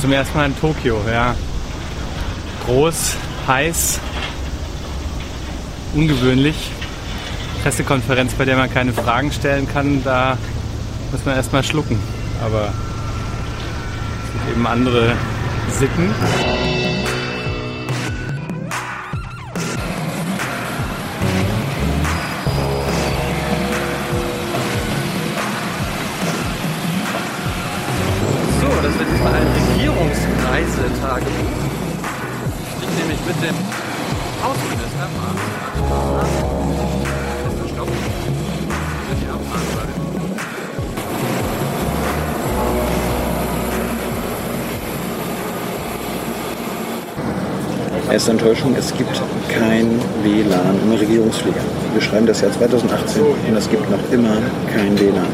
Zum ersten Mal in Tokio, ja. Groß, heiß, ungewöhnlich. Pressekonferenz, bei der man keine Fragen stellen kann, da muss man erstmal schlucken. Aber es sind eben andere Sitten. Regierungsreisetagebuch. Ich nehme mich mit dem Außenminister Martin Stopp. Die Erste Enttäuschung, es gibt kein WLAN im Regierungsflieger. Wir schreiben das Jahr 2018 und es gibt noch immer kein WLAN.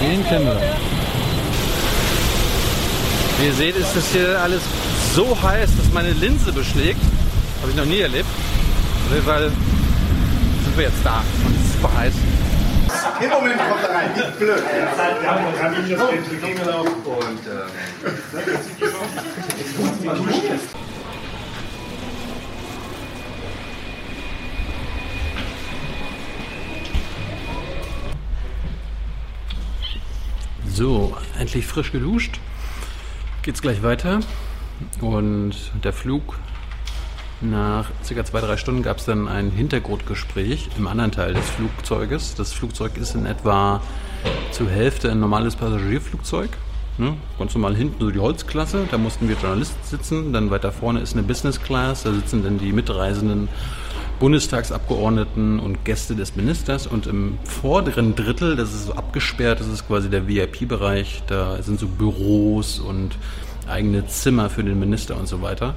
Den kennen wir. Wie ihr seht, ist das hier alles so heiß, dass meine Linse beschlägt. Habe ich noch nie erlebt. Auf jeden Fall sind wir jetzt da und es ist super heiß. Im Moment kommt er rein, nicht blöd. Wir haben So, endlich frisch geduscht. Geht's gleich weiter. Und der Flug nach circa zwei, drei Stunden gab es dann ein Hintergrundgespräch im anderen Teil des Flugzeuges. Das Flugzeug ist in etwa zur Hälfte ein normales Passagierflugzeug. Ne? Ganz normal hinten so die Holzklasse, da mussten wir Journalisten sitzen. Dann weiter vorne ist eine Business Class, da sitzen dann die mitreisenden Bundestagsabgeordneten und Gäste des Ministers. Und im vorderen Drittel, das ist so abgesperrt, das ist quasi der VIP-Bereich, da sind so Büros und eigene Zimmer für den Minister und so weiter.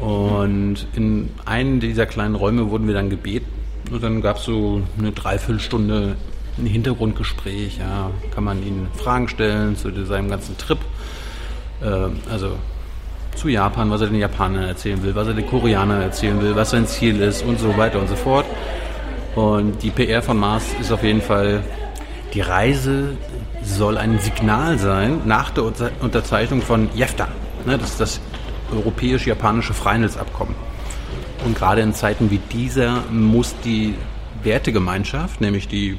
Und in einen dieser kleinen Räume wurden wir dann gebeten. Und dann gab es so eine Dreiviertelstunde ein Hintergrundgespräch. Ja, kann man ihnen Fragen stellen zu seinem ganzen Trip. Äh, also zu Japan, was er den Japanern erzählen will, was er den Koreanern erzählen will, was sein Ziel ist und so weiter und so fort. Und die PR von Mars ist auf jeden Fall, die Reise soll ein Signal sein nach der Unter- Unterzeichnung von JEFTA. Ne, das ist das europäisch-japanische Freihandelsabkommen. Und gerade in Zeiten wie dieser muss die Wertegemeinschaft, nämlich die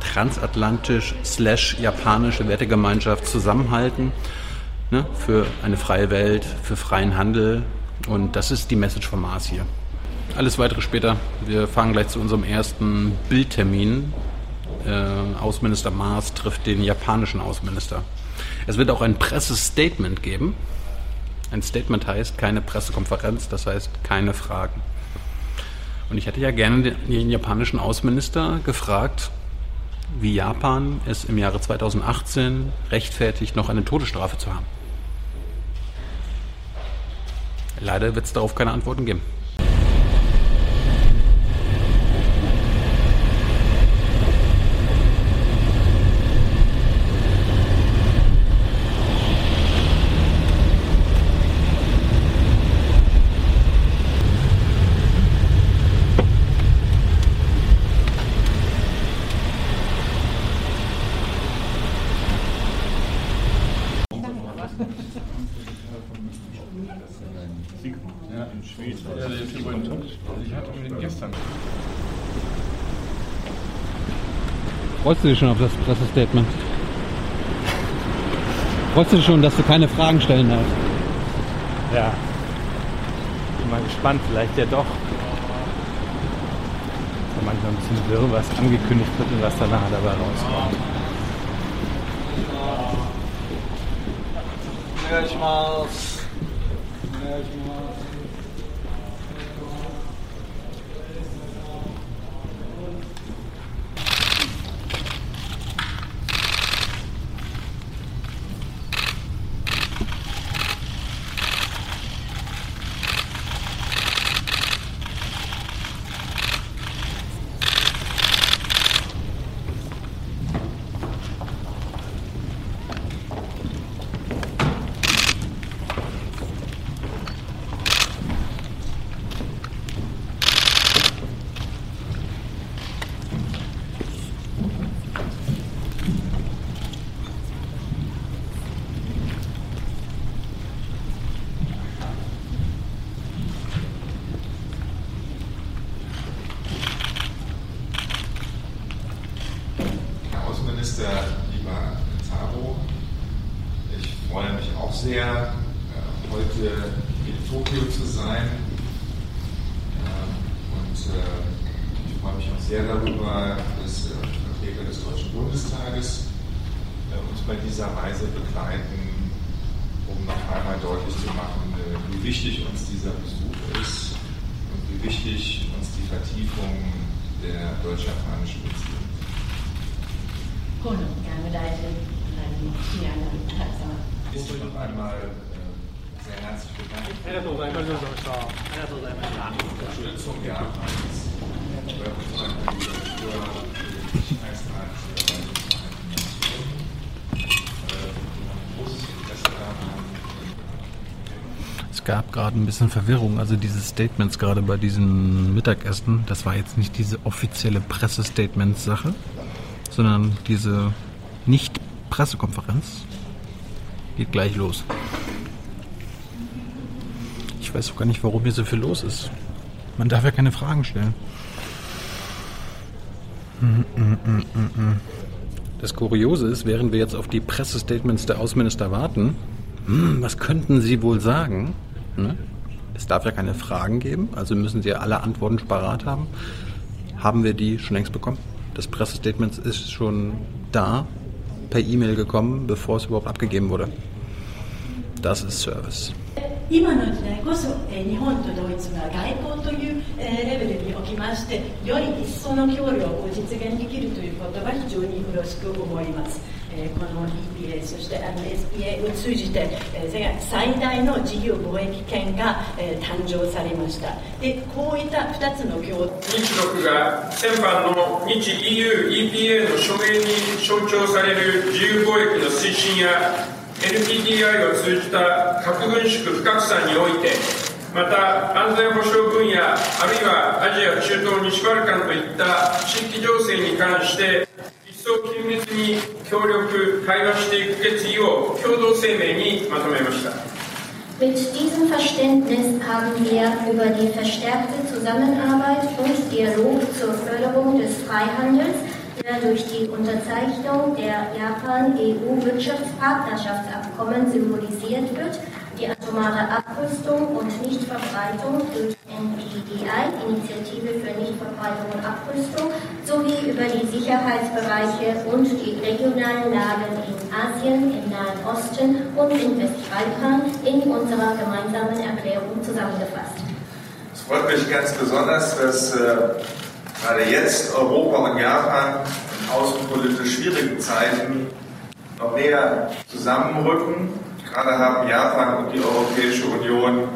transatlantisch-japanische Wertegemeinschaft zusammenhalten ne, für eine freie Welt, für freien Handel. Und das ist die Message von Mars hier. Alles weitere später. Wir fahren gleich zu unserem ersten Bildtermin. Äh, Außenminister Maas trifft den japanischen Außenminister. Es wird auch ein Pressestatement geben. Ein Statement heißt keine Pressekonferenz, das heißt keine Fragen. Und ich hätte ja gerne den, den japanischen Außenminister gefragt, wie Japan es im Jahre 2018 rechtfertigt, noch eine Todesstrafe zu haben. Leider wird es darauf keine Antworten geben. Freust du dich schon auf das Pressestatement? Freust du dich schon, dass du keine Fragen stellen darfst? Ja. Bin mal gespannt, vielleicht ja doch. Ist ja manchmal ein bisschen wirr, was angekündigt wird und was danach dabei rauskommt. 願い gab gerade ein bisschen Verwirrung. Also diese Statements gerade bei diesem Mittagessen, das war jetzt nicht diese offizielle Pressestatements-Sache, sondern diese Nicht-Pressekonferenz. Geht gleich los. Ich weiß auch gar nicht, warum hier so viel los ist. Man darf ja keine Fragen stellen. Das Kuriose ist, während wir jetzt auf die Pressestatements der Außenminister warten, hm, was könnten Sie wohl sagen? Ne? Es darf ja keine Fragen geben, also müssen Sie ja alle Antworten parat haben. Haben wir die schon längst bekommen? Das Pressestatement ist schon da, per E-Mail gekommen, bevor es überhaupt abgegeben wurde. Das ist Service. 今の時代こそ、えー日本とドイツが外交という、えーレベルにおきましてより一層の協力を実現できるということが非常によろしく思います、 えこの EPA そしてあの SPA を通じて、えー世界最大の自由貿易圏が、えー誕生されました。でこういった2つの共日独が先般の日 EU EPA の署名に象徴される自由貿易の推進や NPTI を通じた核軍縮不拡散においてまた安全保障分野あるいはアジア中東西バルカンといった地域情勢に関して 一層緊密に協力対話していく決意を共同声明にまとめました Mit diesem Verständnis haben wir über die verstärkte Zusammenarbeit und Dialog zur Förderung des Freihandels, der durch die Unterzeichnung der Japan-EU-Wirtschaftspartnerschaftsabkommen symbolisiert wird, die atomare Abrüstung und Nichtverbreitung durch NPDI, Initiative für Nichtverbreitung und Abrüstung, sowie über die Sicherheitsbereiche und die regionalen Lagen in Asien, im Nahen Osten und im Westbalkan in unserer gemeinsamen Erklärung zusammengefasst. Es freut mich ganz besonders, dass äh, gerade jetzt Europa und Japan in außenpolitisch schwierigen Zeiten noch näher zusammenrücken. Gerade haben Japan und die Europäische Union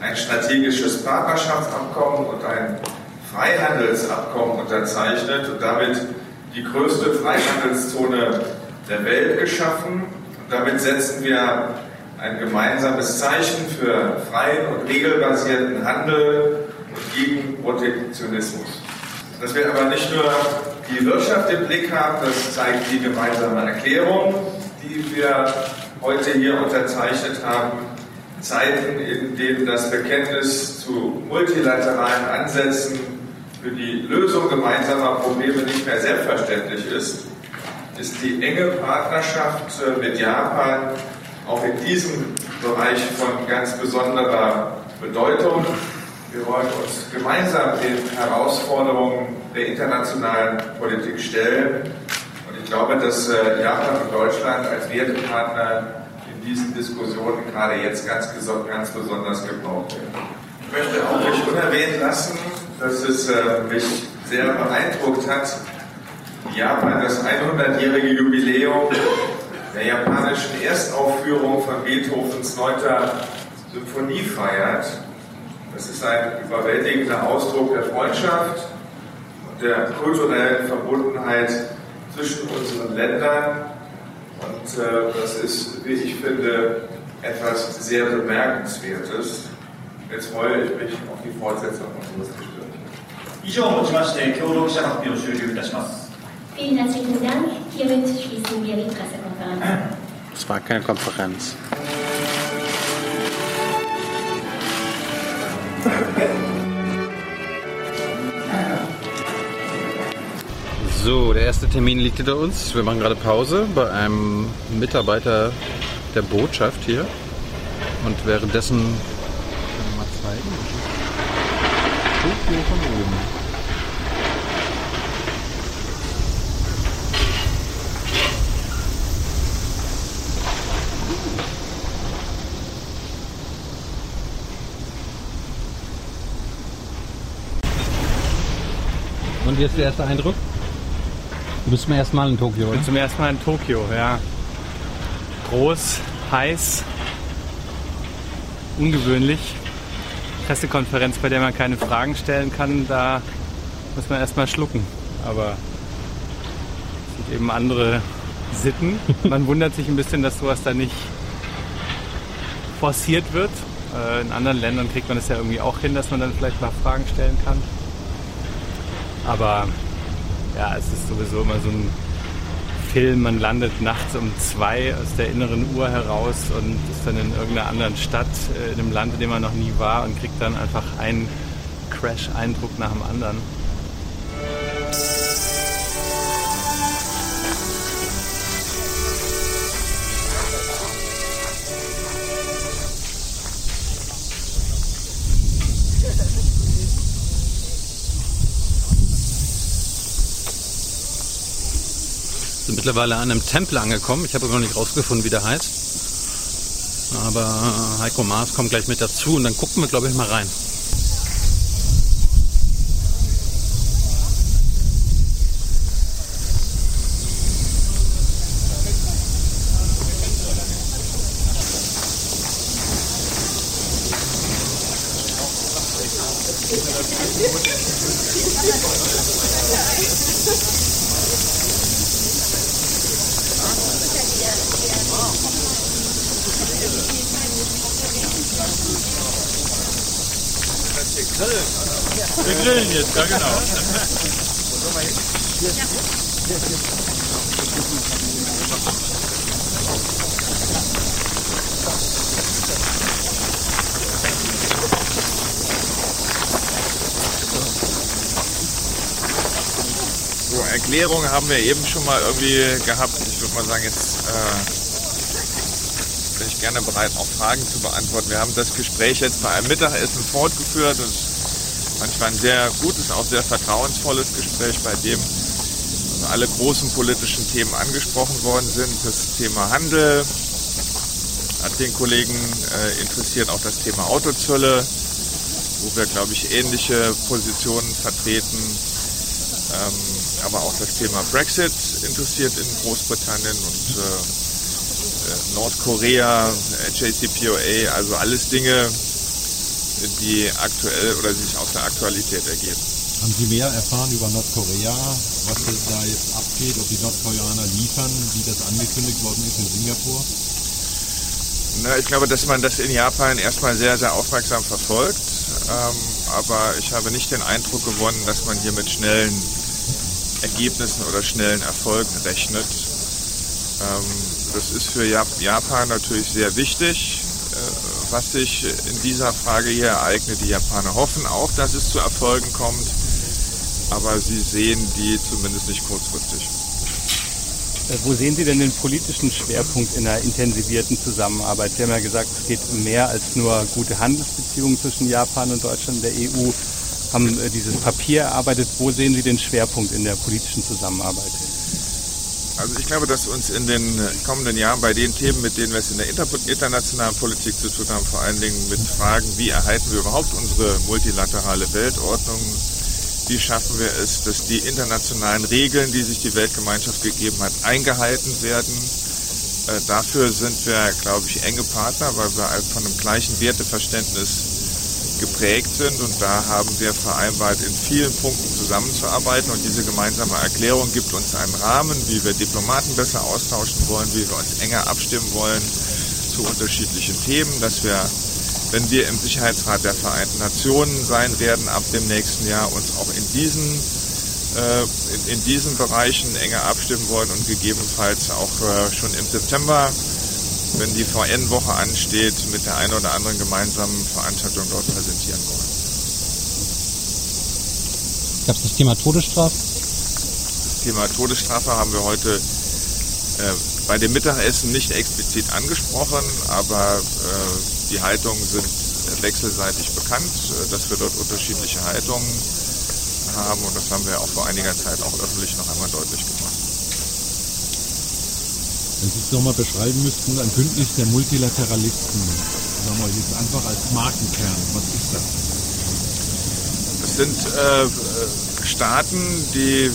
ein strategisches Partnerschaftsabkommen und ein Freihandelsabkommen unterzeichnet und damit die größte Freihandelszone der Welt geschaffen. Und damit setzen wir ein gemeinsames Zeichen für freien und regelbasierten Handel und gegen Protektionismus. Dass wir aber nicht nur die Wirtschaft im Blick haben, das zeigt die gemeinsame Erklärung, die wir heute hier unterzeichnet haben. Zeiten, in denen das Bekenntnis zu multilateralen Ansätzen für die Lösung gemeinsamer Probleme nicht mehr selbstverständlich ist, ist die enge Partnerschaft äh, mit Japan auch in diesem Bereich von ganz besonderer Bedeutung. Wir wollen uns gemeinsam den Herausforderungen der internationalen Politik stellen. Glaube, dass äh, Japan und Deutschland als Wertepartner in in diesen Diskussionen gerade jetzt ganz, ganz besonders gebraucht werden. Ich möchte auch nicht unerwähnt lassen, dass es äh, mich sehr beeindruckt hat, Japan das 100-jährige Jubiläum der japanischen Erstaufführung von Beethovens 9. Symphonie feiert. Das ist ein überwältigender Ausdruck der Freundschaft und der kulturellen Verbundenheit zwischen unseren Ländern. Und äh, das ist, wie ich finde, etwas sehr Bemerkenswertes. Jetzt freue ich mich auf die Fortsetzung unseres Gesprächs. 以上をもちまして共同記者発表を終了いたします Vielen herzlichen Dank. Hiermit schließen wir die Pressekonferenz. Es war keine Konferenz. So, der erste Termin liegt hinter uns. Wir machen gerade Pause bei einem Mitarbeiter der Botschaft hier. Und währenddessen können wir mal zeigen. Tokio von oben. Und wie ist der erste Eindruck? Du bist zum ersten Mal in Tokio, Ich oder? bin zum ersten Mal in Tokio, ja. Groß, heiß, ungewöhnlich. Pressekonferenz, bei der man keine Fragen stellen kann, da muss man erstmal schlucken. Aber es sind eben andere Sitten. Man wundert sich ein bisschen, dass sowas da nicht forciert wird. Äh, In anderen Ländern kriegt man es ja irgendwie auch hin, dass man dann vielleicht mal Fragen stellen kann. Aber ja, es ist sowieso immer so ein Film, man landet nachts um zwei aus der inneren Uhr heraus und ist dann in irgendeiner anderen Stadt, äh, in einem Land, in dem man noch nie war und kriegt dann einfach einen Crash-Eindruck nach dem anderen. Mittlerweile an einem Tempel angekommen. Ich habe aber noch nicht rausgefunden, wie der heißt. Aber Heiko Maas kommt gleich mit dazu und dann gucken wir, glaube ich, mal rein. Wir ja genau. So, Erklärungen haben wir eben schon mal irgendwie gehabt. Ich würde mal sagen, jetzt äh, bin ich gerne bereit, auch Fragen zu beantworten. Wir haben das Gespräch jetzt bei einem Mittagessen fortgeführt. Das manchmal ein sehr gutes, auch sehr vertrauensvolles Gespräch, bei dem also alle großen politischen Themen angesprochen worden sind. Das Thema Handel hat den Kollegen äh, interessiert, auch das Thema Autozölle, wo wir, glaube ich, ähnliche Positionen vertreten. Ähm, aber auch das Thema Brexit interessiert in Großbritannien und äh, äh, Nordkorea, äh, JCPOA, also alles Dinge, die aktuell oder sich aus der Aktualität ergeben. Haben Sie mehr erfahren über Nordkorea, was da jetzt abgeht, ob die Nordkoreaner liefern, wie das angekündigt worden ist in Singapur? Na, ich glaube, dass man das in Japan erstmal sehr, sehr aufmerksam verfolgt. Ähm, aber ich habe nicht den Eindruck gewonnen, dass man hier mit schnellen Ergebnissen oder schnellen Erfolgen rechnet. Ähm, das ist für Jap- Japan natürlich sehr wichtig, äh, was sich in dieser Frage hier ereignet. Die Japaner hoffen auch, dass es zu Erfolgen kommt, aber sie sehen die zumindest nicht kurzfristig. Äh, Wo sehen Sie denn den politischen Schwerpunkt in einer intensivierten Zusammenarbeit? Sie haben ja gesagt, es geht um mehr als nur gute Handelsbeziehungen zwischen Japan und Deutschland und der EU. Haben äh, dieses Papier erarbeitet. Wo sehen Sie den Schwerpunkt in der politischen Zusammenarbeit? Also ich glaube, dass uns in den kommenden Jahren bei den Themen, mit denen wir es in der internationalen Politik zu tun haben, vor allen Dingen mit Fragen, wie erhalten wir überhaupt unsere multilaterale Weltordnung, wie schaffen wir es, dass die internationalen Regeln, die sich die Weltgemeinschaft gegeben hat, eingehalten werden. Äh, dafür sind wir, glaube ich, enge Partner, weil wir von einem gleichen Werteverständnis geprägt sind. Und da haben wir vereinbart, in vielen Punkten zusammenzuarbeiten. Und diese gemeinsame Erklärung gibt uns einen Rahmen, wie wir Diplomaten besser austauschen wollen, wie wir uns enger abstimmen wollen zu unterschiedlichen Themen, dass wir, wenn wir im Sicherheitsrat der Vereinten Nationen sein werden, ab dem nächsten Jahr uns auch in diesen äh, in, in, diesen Bereichen enger abstimmen wollen und gegebenenfalls auch äh, schon im September wenn die VN-Woche ansteht, mit der einen oder anderen gemeinsamen Veranstaltung dort präsentieren wollen. Gab es das Thema Todesstrafe? Das Thema Todesstrafe haben wir heute bei dem Mittagessen nicht explizit angesprochen, aber äh, die Haltungen sind wechselseitig bekannt, äh, dass wir dort unterschiedliche Haltungen haben und das haben wir auch vor einiger Zeit auch öffentlich noch einmal deutlich gemacht. Wenn Sie es nochmal beschreiben müssten, ein Bündnis der Multilateralisten, sagen wir jetzt einfach als Markenkern, was ist das? Das sind äh, Staaten, die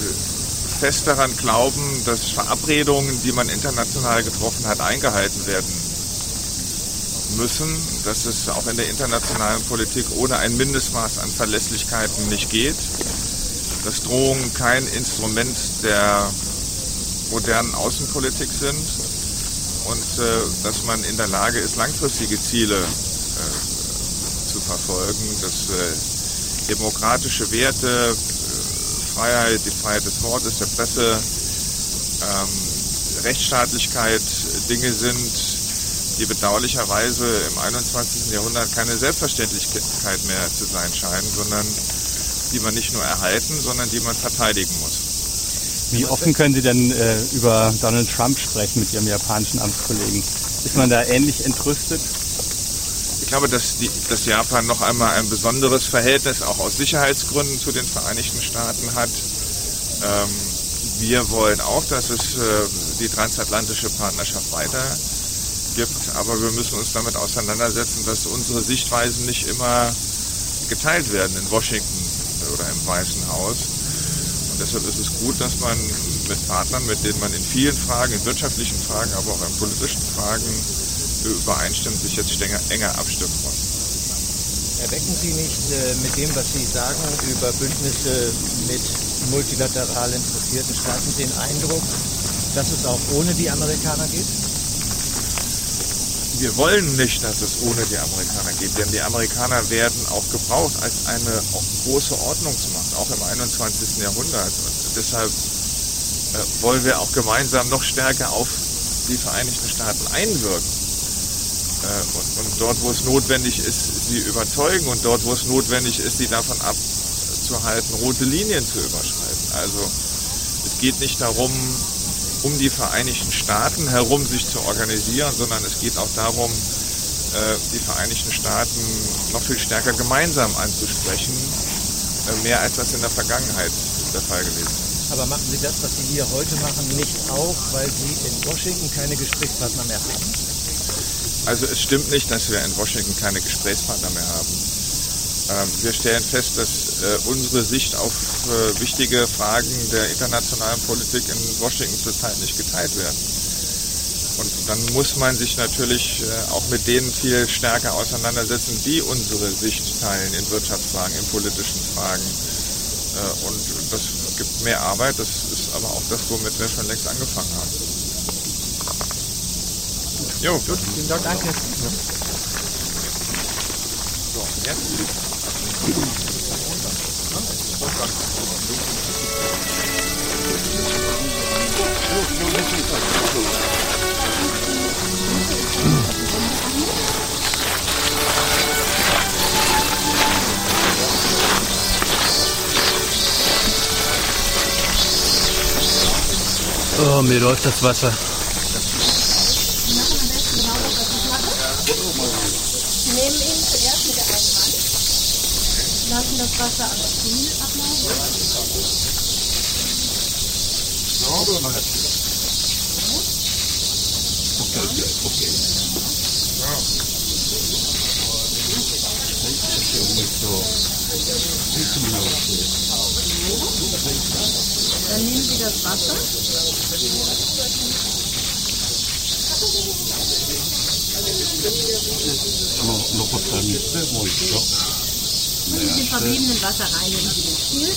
fest daran glauben, dass Verabredungen, die man international getroffen hat, eingehalten werden müssen, dass es auch in der internationalen Politik ohne ein Mindestmaß an Verlässlichkeiten nicht geht, dass Drohungen kein Instrument der modernen Außenpolitik sind und äh, dass man in der Lage ist, langfristige Ziele äh, zu verfolgen, dass äh, demokratische Werte, Freiheit, die Freiheit des Wortes, der Presse, ähm, Rechtsstaatlichkeit Dinge sind, die bedauerlicherweise im 21. Jahrhundert keine Selbstverständlichkeit mehr zu sein scheinen, sondern die man nicht nur erhalten, sondern die man verteidigen muss. Wie offen können Sie denn äh, über Donald Trump sprechen mit Ihrem japanischen Amtskollegen? Ist man da ähnlich entrüstet? Ich glaube, dass, die, dass Japan noch einmal ein besonderes Verhältnis auch aus Sicherheitsgründen zu den Vereinigten Staaten hat. Ähm, wir wollen auch, dass es äh, die transatlantische Partnerschaft weiter gibt, aber wir müssen uns damit auseinandersetzen, dass unsere Sichtweisen nicht immer geteilt werden in Washington oder im Weißen Haus. Und deshalb ist es gut, dass man mit Partnern, mit denen man in vielen Fragen, in wirtschaftlichen Fragen, aber auch in politischen Fragen übereinstimmt, sich jetzt enger abstimmen muss. Erwecken Sie nicht äh, mit dem, was Sie sagen über Bündnisse mit multilateral interessierten Staaten den Eindruck, dass es auch ohne die Amerikaner geht? wir wollen nicht, dass es ohne die Amerikaner geht, denn die Amerikaner werden auch gebraucht als eine große Ordnungsmacht, auch im 21. Jahrhundert. Und deshalb äh, wollen wir auch gemeinsam noch stärker auf die Vereinigten Staaten einwirken. Äh, und, und, dort, wo es notwendig ist, sie überzeugen und dort, wo es notwendig ist, sie davon abzuhalten, rote Linien zu überschreiten. Also es geht nicht darum, um die Vereinigten Staaten herum sich zu organisieren, sondern es geht auch darum, äh, die Vereinigten Staaten noch viel stärker gemeinsam anzusprechen, äh, mehr als das in der Vergangenheit der Fall gewesen ist. Aber machen Sie das, was Sie hier heute machen, nicht auch, weil Sie in Washington keine Gesprächspartner mehr haben? Also es stimmt nicht, dass wir in Washington keine Gesprächspartner mehr haben. Ähm, wir stellen fest, dass äh, unsere Sicht auf äh, wichtige Fragen der internationalen Politik in Washington zurzeit nicht geteilt werden. Und dann muss man sich natürlich äh, auch mit denen viel stärker auseinandersetzen, die unsere Sicht teilen in Wirtschaftsfragen, in politischen Fragen. Und das gibt mehr Arbeit, das ist aber auch das, womit wir schon längst angefangen haben. Jo, gut. Vielen Dank. Danke. So, jetzt. Oh, mir läuft das Wasser. lassen das Wasser am Stiel ablaufen. Dann nehmen Sie das Wasser. Und in dem verbliebenen Wasser reinigen Sie den Stiel.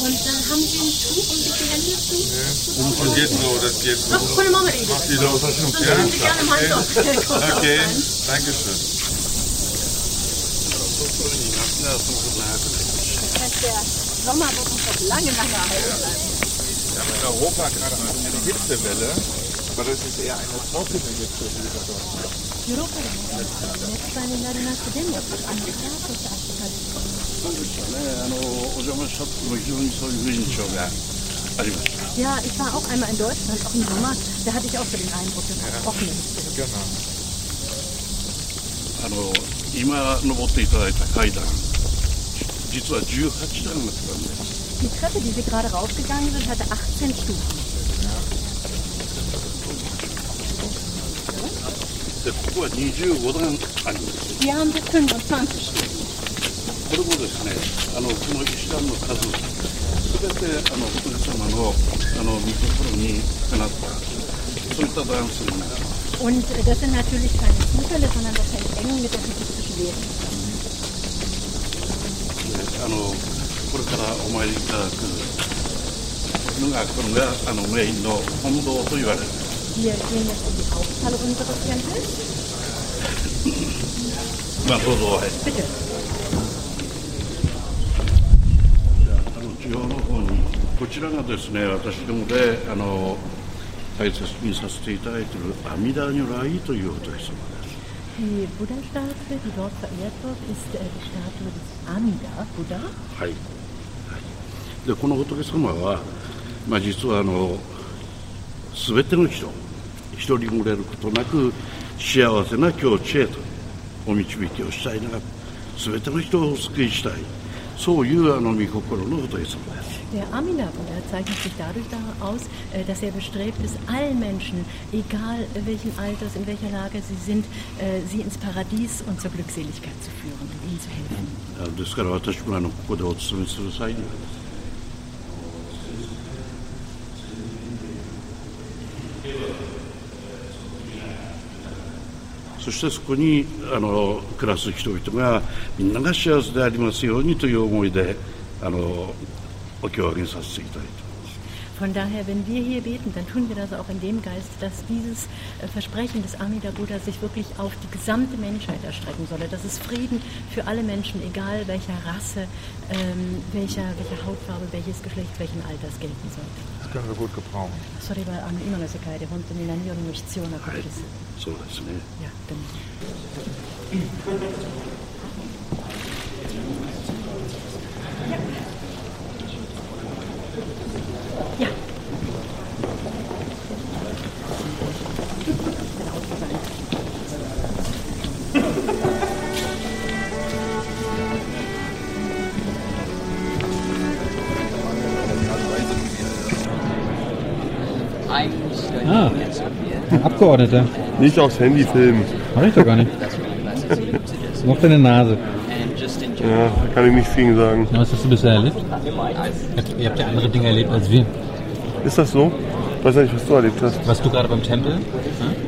Und dann haben Sie ein Tuch, um sich die Hände zu... Das geht so, das geht so. Ach, volle Mama, die Macht die doch. Dann können Sie gerne im Handtuch. Okay, danke schön. Der Sommer wird uns noch lange, lange erhalten bleiben. Wir haben in Europa gerade eine Hitzewelle, aber das ist eher eine trockene Hitzewelle dort. ヨーロッパでも熱帯になりますでもあのカラッとした暑さですそうでしたね。あのお邪魔した時も非常にそういう印象がありました。 Ja, ich war auch einmal in Deutschland, auch im Sommer. Da hatte ich auch so den Eindruck, dass es trocken ist. あの今登っていただいた階段、実は18段の階段です。 Die Treppe, die Sie gerade raufgegangen sind, hatte 18 Stufen. ってここは25段あります。これもですね、あのこの石段の数、すべてあの仏様のあの御心にかな、そういった段数になり。あのこれからお参りいただくのが、これがあのメイの本堂と言われる。Wir gehen jetzt in die Haupthalle unseres Tempels. まあどうぞはい。Bitte. あの中央の方にこちらがですね私どもであの大切にさせていただいている阿弥陀如来という仏様です Die Buddha-Statue, die dort verehrt wird, ist äh, die Statue des Amida Buddha. はい、はい、でこの仏様は、まあ、実はあの全ての人一人漏れることなく幸せな境地へとお導きをしたいなが全ての人を救いしたいそういうあの御心の仏様です Der Amida Buddha zeichnet sich dadurch da aus, äh, dass er bestrebt ist, allen Menschen, egal welchen Alters, in welcher Lage sie sind, äh, sie ins Paradies und zur Glückseligkeit zu führen und ihnen zu helfen. そしてそこにあの暮らす人々がみんなが幸せでありますようにという思いであのお経をあげさせていただいてます Von daher, wenn wir hier beten, dann tun wir das auch in dem Geist, dass dieses äh, Versprechen des Amida Buddha sich wirklich auf die gesamte Menschheit erstrecken solle. Dass es Frieden für alle Menschen, egal welcher Rasse, ähm, welcher, welcher Hautfarbe, welches Geschlecht, welchen Alters gelten sollte. Das können wir gut gebrauchen. それはあの今の世界で本当に何よりも必要なことです。そうですね Ja, dann. Ja. Ah, ein Abgeordneter. Nicht aufs Handy filmen. Mach ich doch gar nicht. Noch deine Nase. Ja, kann ich nichts gegen sagen. Was hast du bisher erlebt? Ihr habt, ja andere Dinge erlebt als wir. Ist das so? Ich weiß nicht, was du erlebt hast. Warst du gerade beim Tempel? Hm?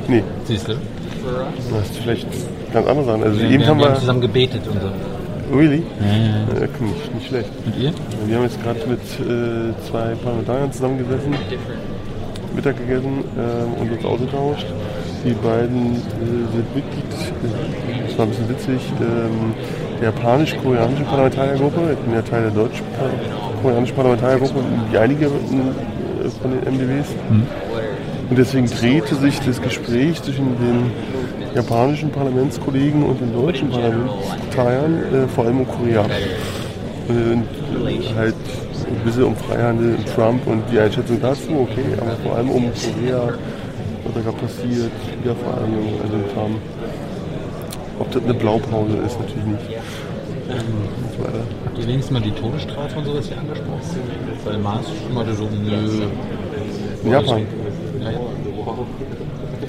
Nee. Siehst du? Du hast vielleicht ganz andere Sachen. Also Wir, eben wir, haben wir... haben zusammen gebetet und so. Really? Ja, ja, ja. Ja, nicht, nicht schlecht. Und ihr? Wir haben jetzt gerade mit äh, zwei Parlamentariern zusammengesessen, Mittag gegessen ähm, und uns ausgetauscht. Die beiden äh, sind Mitglied, äh, das war ein bisschen witzig, ähm, der japanisch-koreanischen Parlamentariergruppe. Ich bin ja Teil der deutsch-koreanischen Parlamentariergruppe, wie einige äh, von den MDWs. Und deswegen drehte sich das Gespräch zwischen den japanischen Parlamentskollegen und den deutschen Parlamentariern äh, vor allem um Korea. Und äh, halt ein bisschen um Freihandel, Trump und die Einschätzung dazu, okay, aber vor allem um Korea, was da gerade passiert, Wiedervereinigung, also Kram. Ob das eine Blaupause ist, natürlich nicht. ihr wenigstens mal die Todesstrafe und sowas hier angesprochen? Weil Mars meinte so, nö. In Japan. Ja, ja.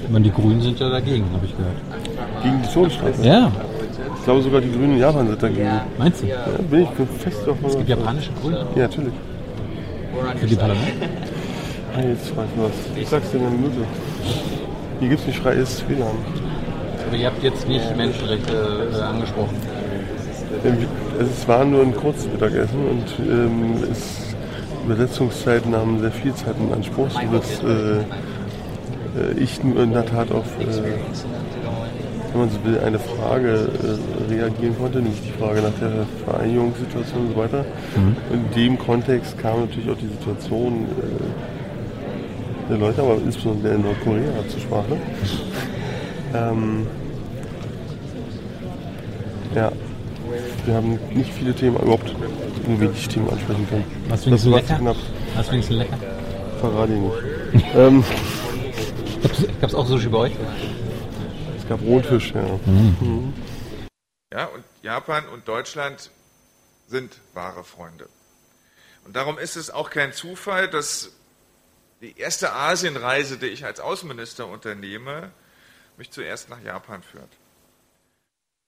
Ich meine, die Grünen sind ja dagegen, habe ich gehört. Gegen die Todesstrafe? Ja. Ich glaube sogar die Grünen in Japan sind dagegen. Meinst du? Ja, bin ich bin fest davon. Es gibt japanische Grüne? Ja, natürlich. Für die Parlament? Ah, jetzt weiß ich was. Ich sag's dir in einer Minute. Hier gibt's nicht freies WLAN. Aber ihr habt jetzt nicht Menschenrechte äh, angesprochen. Ähm, Es war nur ein kurzes Mittagessen und ähm, es, Übersetzungszeiten haben sehr viel Zeit in Anspruch, sodass äh, äh, ich in der Tat auf, äh, wenn man so will, eine Frage äh, reagieren konnte, nämlich die Frage nach der Vereinigungssituation und so weiter. Mhm. In dem Kontext kam natürlich auch die Situation äh, der Leute, aber insbesondere in Nordkorea zur Sprache. Ähm, ja, wir haben nicht viele Themen, überhaupt nur wenig Themen ansprechen können. Was findest du war lecker? knapp. Was findest du lecker? Verrate ich nicht. ähm, Gab's, gab's auch Sushi bei euch? Gab Rotfisch, ja. Mhm. Ja, und Japan und Deutschland sind wahre Freunde. Und darum ist es auch kein Zufall, dass die erste Asienreise, die ich als Außenminister unternehme, mich zuerst nach Japan führt.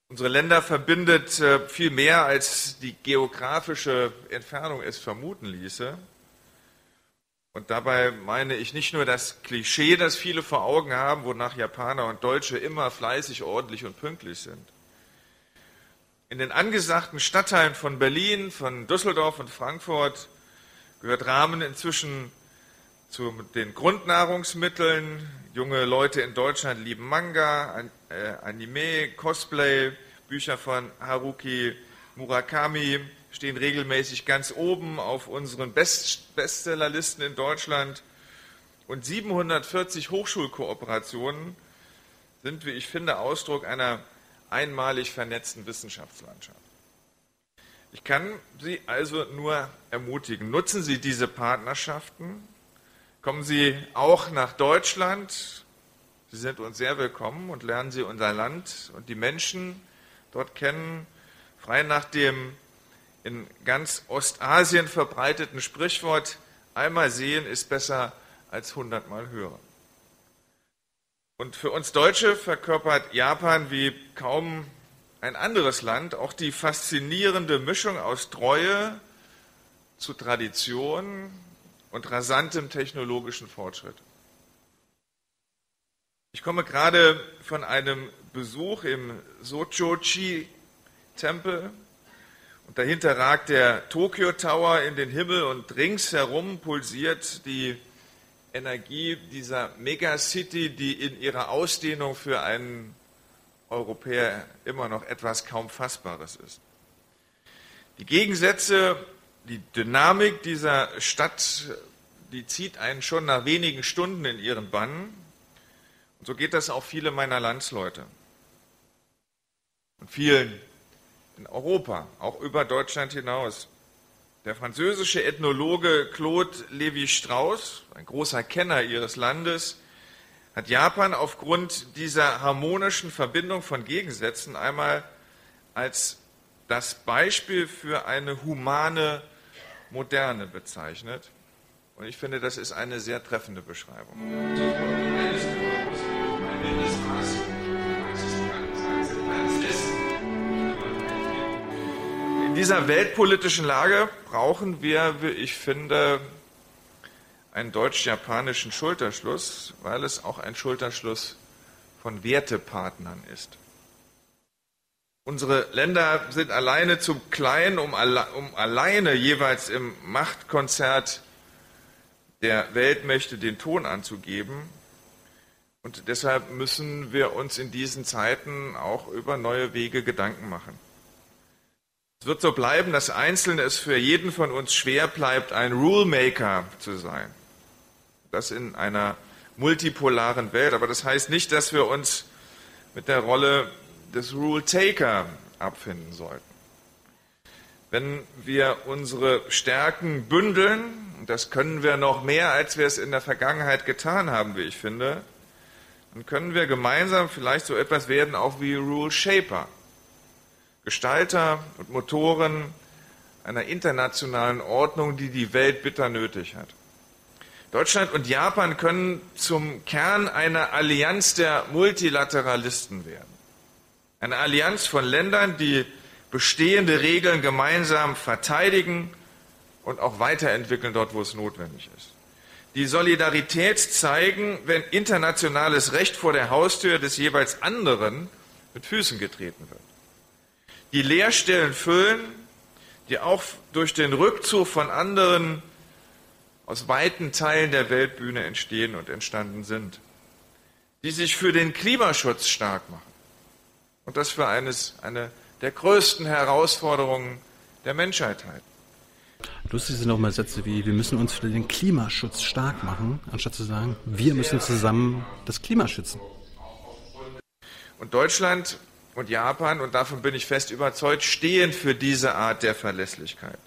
Unsere Länder verbindet äh, viel mehr, als die geografische Entfernung es vermuten ließe. Und dabei meine ich nicht nur das Klischee, das viele vor Augen haben, wonach Japaner und Deutsche immer fleißig, ordentlich und pünktlich sind. In den angesagten Stadtteilen von Berlin, von Düsseldorf und Frankfurt gehört Rahmen inzwischen zu den Grundnahrungsmitteln. Junge Leute in Deutschland lieben Manga, An- äh, Anime, Cosplay, Bücher von Haruki Murakami stehen regelmäßig ganz oben auf unseren Best Bestsellerlisten in Deutschland. Und 740 Hochschulkooperationen sind, wie ich finde, Ausdruck einer einmalig vernetzten Wissenschaftslandschaft. Ich kann Sie also nur ermutigen, nutzen Sie diese Partnerschaften, kommen Sie auch nach Deutschland, Sie sind uns sehr willkommen und lernen Sie unser Land und die Menschen dort kennen, frei nach dem in ganz Ostasien verbreiteten Sprichwort, einmal sehen ist besser als hundertmal hören. Und für uns Deutsche verkörpert Japan wie kaum ein anderes Land auch die faszinierende Mischung aus Treue zu Tradition und rasantem technologischen Fortschritt. Ich komme gerade von einem Besuch im Sochochi-Tempel und dahinter ragt der Tokyo Tower in den Himmel und ringsherum pulsiert die Energie dieser Megacity, die in ihrer Ausdehnung für einen Europäer immer noch etwas kaum Fassbares ist. Die Gegensätze, die Dynamik dieser Stadt, die zieht einen schon nach wenigen Stunden in ihren Bann. Und so geht das auch viele meiner Landsleute. Und vielen in Europa, auch über Deutschland hinaus. Der französische Ethnologe Claude Lévi-Strauss, ein großer Kenner ihres Landes, hat Japan aufgrund dieser harmonischen Verbindung von Gegensätzen einmal als das Beispiel für eine humane Moderne bezeichnet. Und ich finde, das ist eine sehr treffende Beschreibung. In dieser weltpolitischen Lage brauchen wir, wie ich finde, einen deutsch-japanischen Schulterschluss, weil es auch ein Schulterschluss von Wertepartnern ist. Unsere Länder sind alleine zu klein, um, alle, um alleine jeweils im Machtkonzert der Weltmächte den Ton anzugeben. Und deshalb müssen wir uns in diesen Zeiten auch über neue Wege Gedanken machen. Es wird so bleiben, dass Einzelne es für jeden von uns schwer bleibt, ein Rulemaker zu sein. Das in einer multipolaren Welt. Aber das heißt nicht, dass wir uns mit der Rolle des Rule Taker abfinden sollten. Wenn wir unsere Stärken bündeln, und das können wir noch mehr, als wir es in der Vergangenheit getan haben, wie ich finde, dann können wir gemeinsam vielleicht so etwas werden, auch wie Rule Shaper. Gestalter und Motoren einer internationalen Ordnung, die die Welt bitter nötig hat. Deutschland und Japan können zum Kern einer Allianz der Multilateralisten werden. Eine Allianz von Ländern, die bestehende Regeln gemeinsam verteidigen und auch weiterentwickeln dort, wo es notwendig ist. Die Solidarität zeigen, wenn internationales Recht vor der Haustür des jeweils anderen mit Füßen getreten wird. Die Leerstellen füllen, die auch durch den Rückzug von anderen aus weiten Teilen der Weltbühne entstehen und entstanden sind, die sich für den Klimaschutz stark machen und das für eines, eine der größten Herausforderungen der Menschheit halten. Lustig sind auch mal Sätze wie, wir müssen uns für den Klimaschutz stark machen, anstatt zu sagen, wir müssen zusammen das Klima schützen. Und Deutschland und Japan, und davon bin ich fest überzeugt, stehen für diese Art der Verlässlichkeit.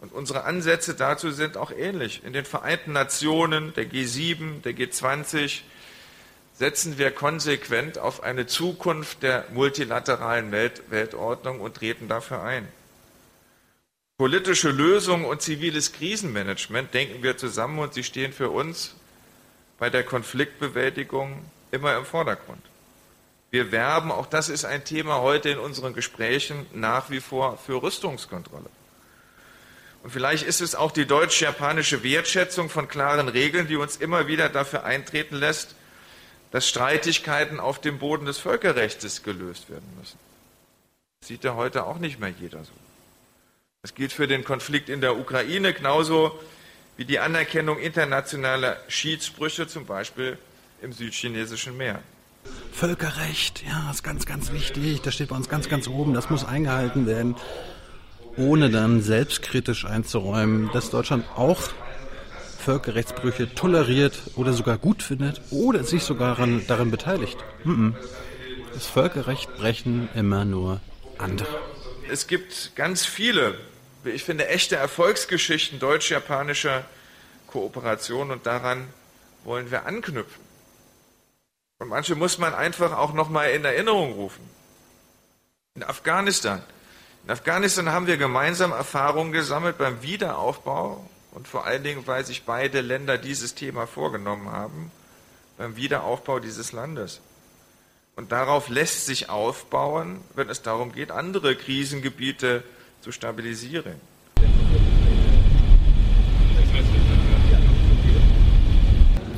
Und unsere Ansätze dazu sind auch ähnlich. In den Vereinten Nationen, der G7, der G20 setzen wir konsequent auf eine Zukunft der multilateralen Welt Weltordnung und treten dafür ein. Politische Lösungen und ziviles Krisenmanagement denken wir zusammen und sie stehen für uns bei der Konfliktbewältigung immer im Vordergrund. Wir werben, auch das ist ein Thema heute in unseren Gesprächen, nach wie vor für Rüstungskontrolle. Und vielleicht ist es auch die deutsch-japanische Wertschätzung von klaren Regeln, die uns immer wieder dafür eintreten lässt, dass Streitigkeiten auf dem Boden des Völkerrechts gelöst werden müssen. Das sieht ja heute auch nicht mehr jeder so. Das gilt für den Konflikt in der Ukraine genauso wie die Anerkennung internationaler Schiedsprüche, zum Beispiel im südchinesischen Meer. Völkerrecht, ja, ist ganz, ganz wichtig. Das steht bei uns ganz, ganz oben. Das muss eingehalten werden ohne dann selbstkritisch einzuräumen, dass Deutschland auch Völkerrechtsbrüche toleriert oder sogar gut findet oder sich sogar daran, daran beteiligt. Das Völkerrecht brechen immer nur andere. Es gibt ganz viele, ich finde, echte Erfolgsgeschichten deutsch-japanischer Kooperation und daran wollen wir anknüpfen. Und manche muss man einfach auch nochmal in Erinnerung rufen. In Afghanistan in Afghanistan haben wir gemeinsam Erfahrungen gesammelt beim Wiederaufbau und vor allen Dingen, weil sich beide Länder dieses Thema vorgenommen haben, beim Wiederaufbau dieses Landes. Und darauf lässt sich aufbauen, wenn es darum geht, andere Krisengebiete zu stabilisieren.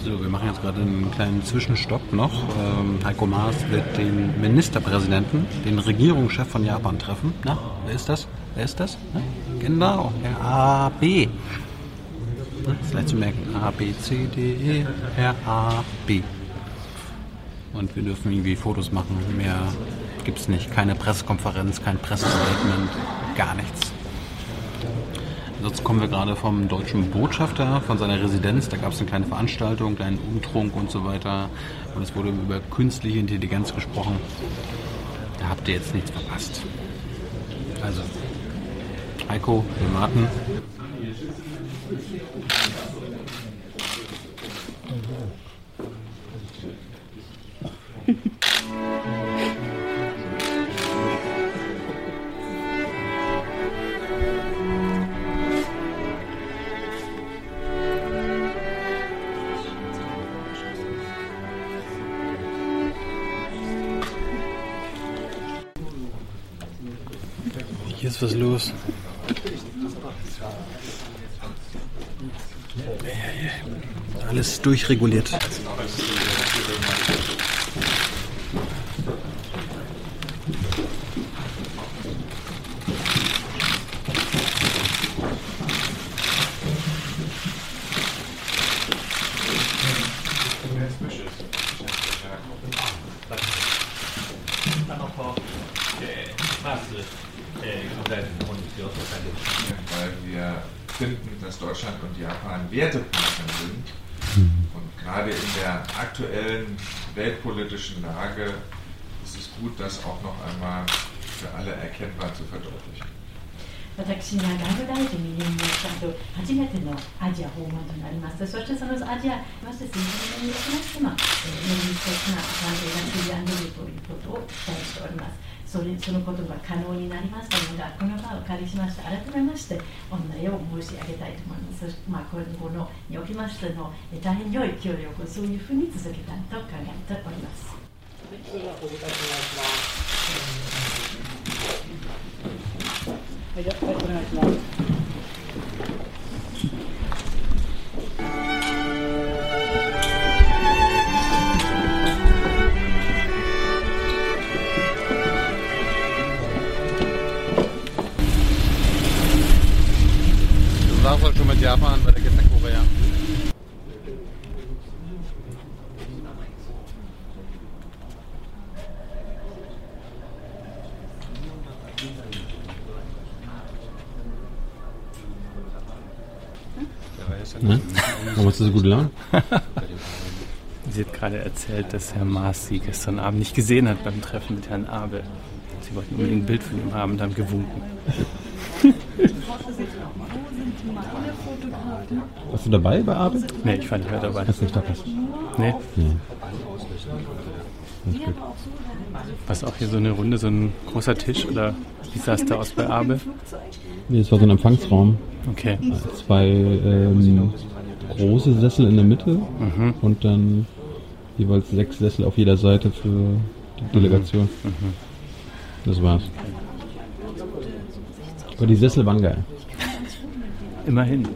So, wir machen jetzt gerade einen kleinen Zwischenstopp noch. Ähm, Heiko Maas wird den Ministerpräsidenten, den Regierungschef von Japan treffen. Na, wer ist das? Wer ist das? Na, genau, der AB. Na, ist leicht zu merken. A, B, C, D, E, R, A, B. Und wir dürfen irgendwie Fotos machen. Mehr gibt es nicht. Keine Pressekonferenz, kein Pressestatement, gar nichts. Sonst kommen wir gerade vom deutschen Botschafter, von seiner Residenz. Da gab es eine kleine Veranstaltung, einen Umtrunk und so weiter. Und es wurde über künstliche Intelligenz gesprochen. Da habt ihr jetzt nichts verpasst. Also, Heiko, wir warten. Hier ist was los. Alles durchreguliert. 私が外務大臣に任命した後初めてのアジア訪問となります。そしてそのアジアまして数年におきまして、まあえー、より的な関係が築き上げるということを期待しておりますそれそのことが可能になりましたのでこの場をお借りしまして改めまして御礼を申し上げたいと思いますそして、まあ、今後のにおきましての大変良い協力をそういうふうに続けたいと考えております。それではお願いします。Du so gute Laune? Sie hat gerade erzählt, dass Herr Maas sie gestern Abend nicht gesehen hat beim Treffen mit Herrn Abel. Sie wollten unbedingt ein Bild von ihm haben, dann gewunken. Warst du dabei bei Abel? Nee, ich war nicht mehr dabei. Hast du nicht dabei? Nee. nee. Was auch hier so eine Runde, so ein großer Tisch oder wie sah es da aus bei Abel? Nee, es war so ein Empfangsraum. Okay. Zwei ähm, große Sessel in der Mitte mhm. und dann jeweils sechs Sessel auf jeder Seite für die Delegation. Mhm. Mhm. Das war's. Aber die Sessel waren geil. Immerhin.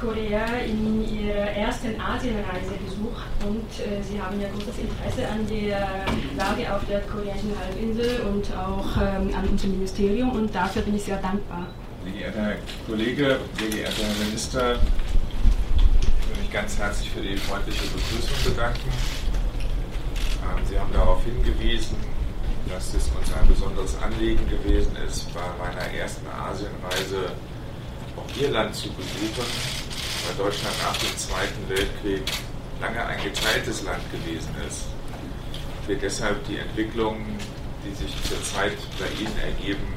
Äh, Korea in Ihrer ersten Asienreise besucht und äh, Sie haben ja großes Interesse an der Lage auf der koreanischen Halbinsel und auch ähm, an unserem Ministerium und dafür bin ich sehr dankbar. Sehr geehrter Herr Kollege, sehr geehrter Herr Minister, ich will mich ganz herzlich für die freundliche Begrüßung bedanken. Ähm, Sie haben darauf hingewiesen, dass es uns ein besonderes Anliegen gewesen ist, bei meiner ersten Asienreise auch Ihr Land zu besuchen, weil Deutschland nach dem Zweiten Weltkrieg lange ein geteiltes Land gewesen ist. Wir deshalb die Entwicklungen, die sich zurzeit bei Ihnen ergeben,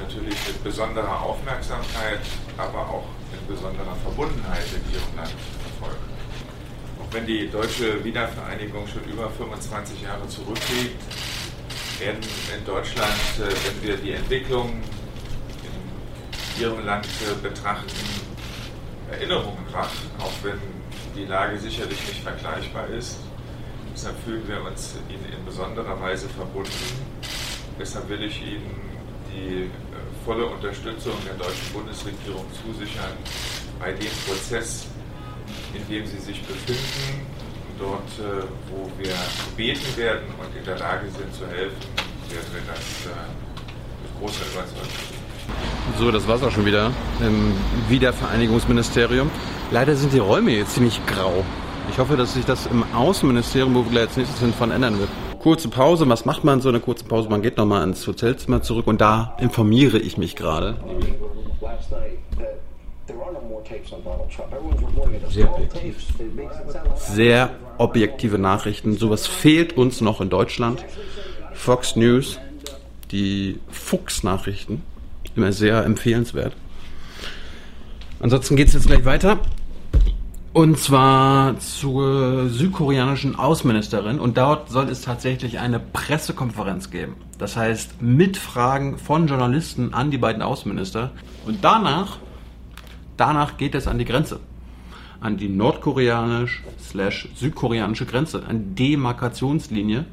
natürlich mit besonderer Aufmerksamkeit, aber auch mit besonderer Verbundenheit mit Ihrem Land verfolgen. Auch wenn die deutsche Wiedervereinigung schon über 25 Jahre zurückliegt, werden in Deutschland, äh, wenn wir die Entwicklung in Ihrem Land äh, betrachten, Erinnerungen wach, auch wenn die Lage sicherlich nicht vergleichbar ist. Deshalb fühlen wir uns Ihnen in besonderer Weise verbunden. Deshalb will ich Ihnen die äh, volle Unterstützung der deutschen Bundesregierung zusichern bei dem Prozess, in dem Sie sich befinden dort, äh, wo wir gebeten werden und in der Lage sind zu helfen, werden wir das äh, mit großer Überzeugung. So, das war's auch schon wieder im Wiedervereinigungsministerium. Leider sind die Räume jetzt ziemlich grau. Ich hoffe, dass sich das im Außenministerium, wo wir jetzt nächstes sind, von ändern wird. Kurze Pause, was macht man so eine kurze Pause? Man geht nochmal ins Hotelzimmer zurück und da informiere ich mich gerade. Sehr objektiv. Sehr objektive Nachrichten. Sowas fehlt uns noch in Deutschland. Fox News, die Fuchs-Nachrichten, Immer sehr empfehlenswert. Ansonsten geht es jetzt gleich weiter. Und zwar zur südkoreanischen Außenministerin. Und dort soll es tatsächlich eine Pressekonferenz geben. Das heißt, mit Fragen von Journalisten an die beiden Außenminister. Und danach, danach geht es an die Grenze. An die nordkoreanisch-südkoreanische Grenze. Eine Demarkationslinie.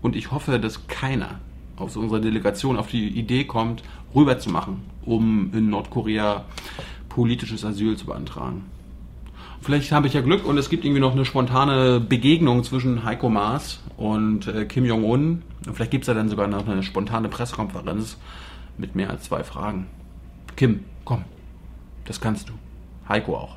Und ich hoffe, dass keiner aus unserer Delegation auf die Idee kommt, rüber zu machen, um in Nordkorea politisches Asyl zu beantragen. Vielleicht habe ich ja Glück und es gibt irgendwie noch eine spontane Begegnung zwischen Heiko Maas und äh, Kim Jong-un. Vielleicht gibt es ja dann sogar noch eine spontane Pressekonferenz mit mehr als zwei Fragen. Kim, komm, das kannst du. Heiko auch.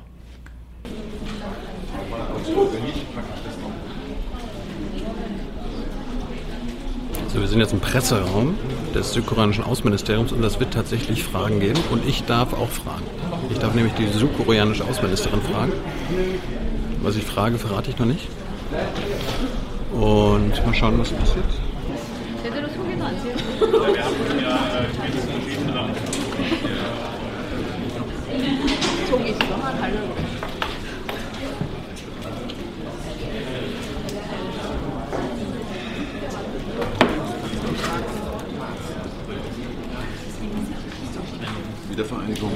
So, wir sind jetzt im Presseraum des südkoreanischen Außenministeriums und es wird tatsächlich Fragen geben und ich darf auch fragen. Ich darf nämlich die südkoreanische Außenministerin fragen. Was ich frage, verrate ich noch nicht. Und mal schauen, was passiert. Wiedervereinigung,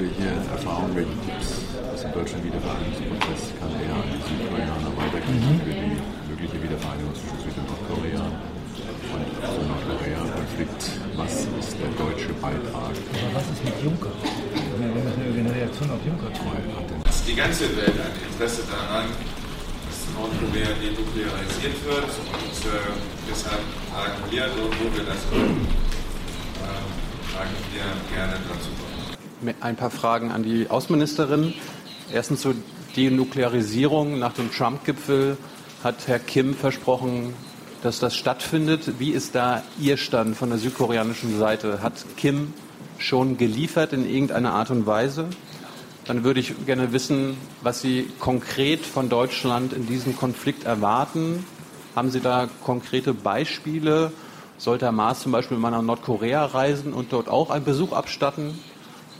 welche Erfahrungen, welche Tipps aus dem deutschen Wiedervereinigungsprozess kann er an die Südkoreaner weitergeben Mhm. für die mögliche Wiedervereinigung zwischen Süd- und Nordkorea und zum Nordkorea-Konflikt? Was ist der deutsche Beitrag? Aber was ist mit Juncker? Wir müssen eine Reaktion auf Juncker kriegen. Die ganze Welt hat Interesse daran, dass Nordkorea denuklearisiert wird und äh, deshalb fragen wir, so wo wir das können, fragen wir gerne dazu. Ein paar Fragen an die Außenministerin. Erstens zur Denuklearisierung. Nach dem Trump-Gipfel hat Herr Kim versprochen, dass das stattfindet. Wie ist da Ihr Stand von der südkoreanischen Seite? Hat Kim schon geliefert in irgendeiner Art und Weise? Dann würde ich gerne wissen, was Sie konkret von Deutschland in diesem Konflikt erwarten. Haben Sie da konkrete Beispiele? Sollte Herr Maas zum Beispiel mal nach Nordkorea reisen und dort auch einen Besuch abstatten?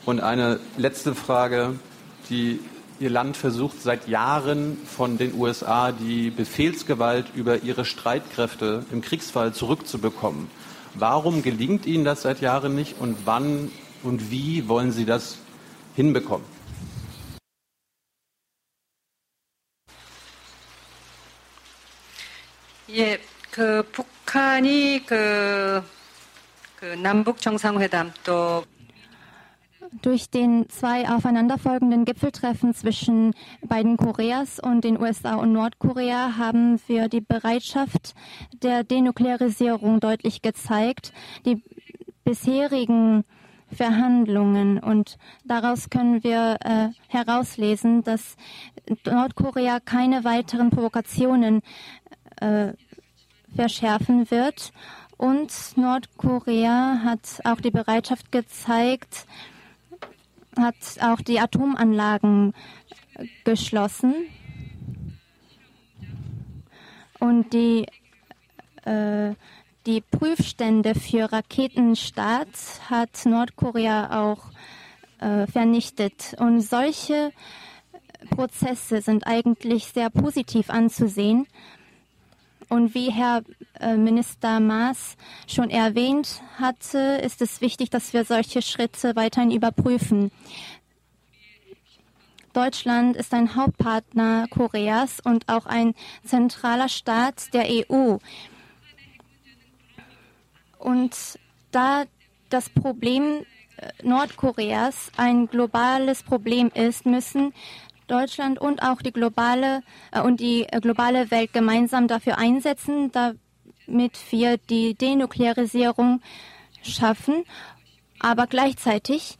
Und eine letzte Frage, die Ihr Land versucht seit Jahren von den USA die Befehlsgewalt über ihre Streitkräfte im Kriegsfall zurückzubekommen. Warum gelingt Ihnen das seit Jahren nicht und wann und wie wollen Sie das hinbekommen? 예, 그 북 한이 그, 그 남북 정상회담 또 Durch den zwei aufeinanderfolgenden Gipfeltreffen zwischen beiden Koreas und den USA und Nordkorea haben wir die Bereitschaft der Denuklearisierung deutlich gezeigt. Die bisherigen Verhandlungen und daraus können wir äh, herauslesen, dass Nordkorea keine weiteren Provokationen äh, verschärfen wird. Und Nordkorea hat auch die Bereitschaft gezeigt, hat auch die Atomanlagen geschlossen. Und die, äh, die Prüfstände für Raketenstart hat Nordkorea auch äh, vernichtet. Und solche Prozesse sind eigentlich sehr positiv anzusehen. Und wie Herr äh, Minister Maas schon erwähnt hatte, ist es wichtig, dass wir solche Schritte weiterhin überprüfen. Deutschland ist ein Hauptpartner Koreas und auch ein zentraler Staat der EU. Und da das Problem äh, Nordkoreas ein globales Problem ist, müssen Deutschland und auch die globale äh, und die äh, globale Welt gemeinsam dafür einsetzen, damit wir die Denuklearisierung schaffen. Aber gleichzeitig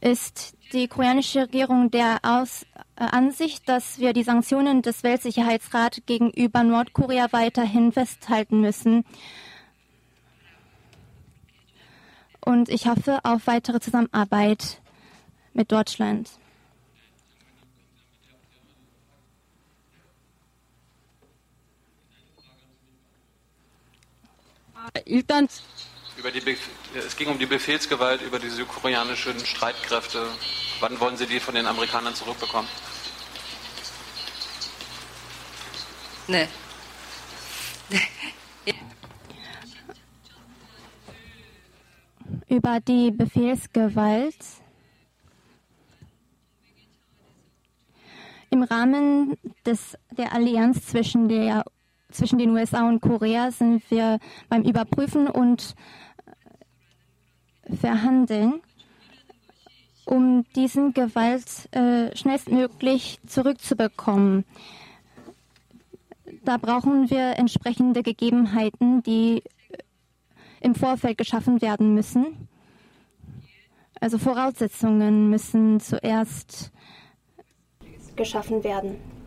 ist die koreanische Regierung der Aus äh, Ansicht, dass wir die Sanktionen des Weltsicherheitsrats gegenüber Nordkorea weiterhin festhalten müssen. Und ich hoffe auf weitere Zusammenarbeit mit Deutschland. 일단 Über die es ging um die Befehlsgewalt über die südkoreanischen Streitkräfte. Wann wollen Sie die von den Amerikanern zurückbekommen? Nee. Über die Befehlsgewalt im Rahmen des, der Allianz zwischen, der, zwischen den USA und Korea sind wir beim Überprüfen und Verhandeln, um diesen Gewalt äh, schnellstmöglich zurückzubekommen. Da brauchen wir entsprechende Gegebenheiten, die im Vorfeld geschaffen werden müssen. Also Voraussetzungen müssen zuerst geschaffen werden.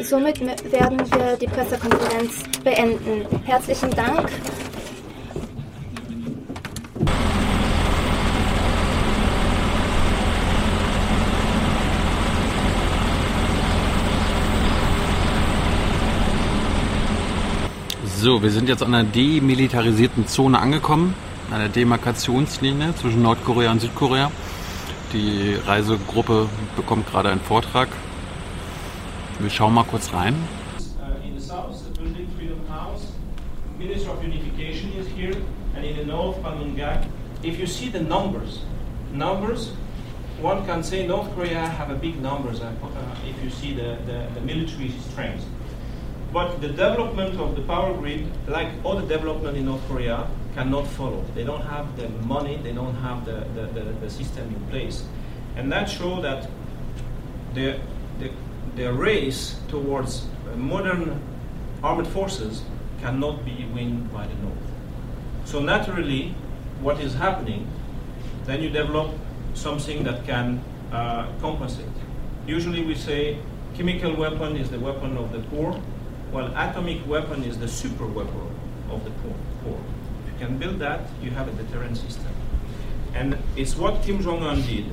Somit werden wir die Pressekonferenz beenden. Herzlichen Dank. So, wir sind jetzt an einer demilitarisierten Zone angekommen, an der Demarkationslinie zwischen Nordkorea und Südkorea. Die Reisegruppe bekommt gerade einen Vortrag wir schauen mal kurz rein. Uh, in the south, the building Freedom House, Minister of Unification is here, and in the north, Panmunjom. If you see the numbers, numbers, one can say North Korea have a big numbers uh, uh, if you see the, the, the military strength. But the development of the power grid, like all the development in North Korea, cannot follow. They don't have the money, they don't have the, the, the, the system in place. And that shows that the, the the race towards modern armed forces cannot be won by the North. So naturally, what is happening, then you develop something that can uh, compensate. Usually we say chemical weapon is the weapon of the poor, while atomic weapon is the super weapon of the poor. poor. If you can build that, you have a deterrent system. And it's what Kim Jong-un did.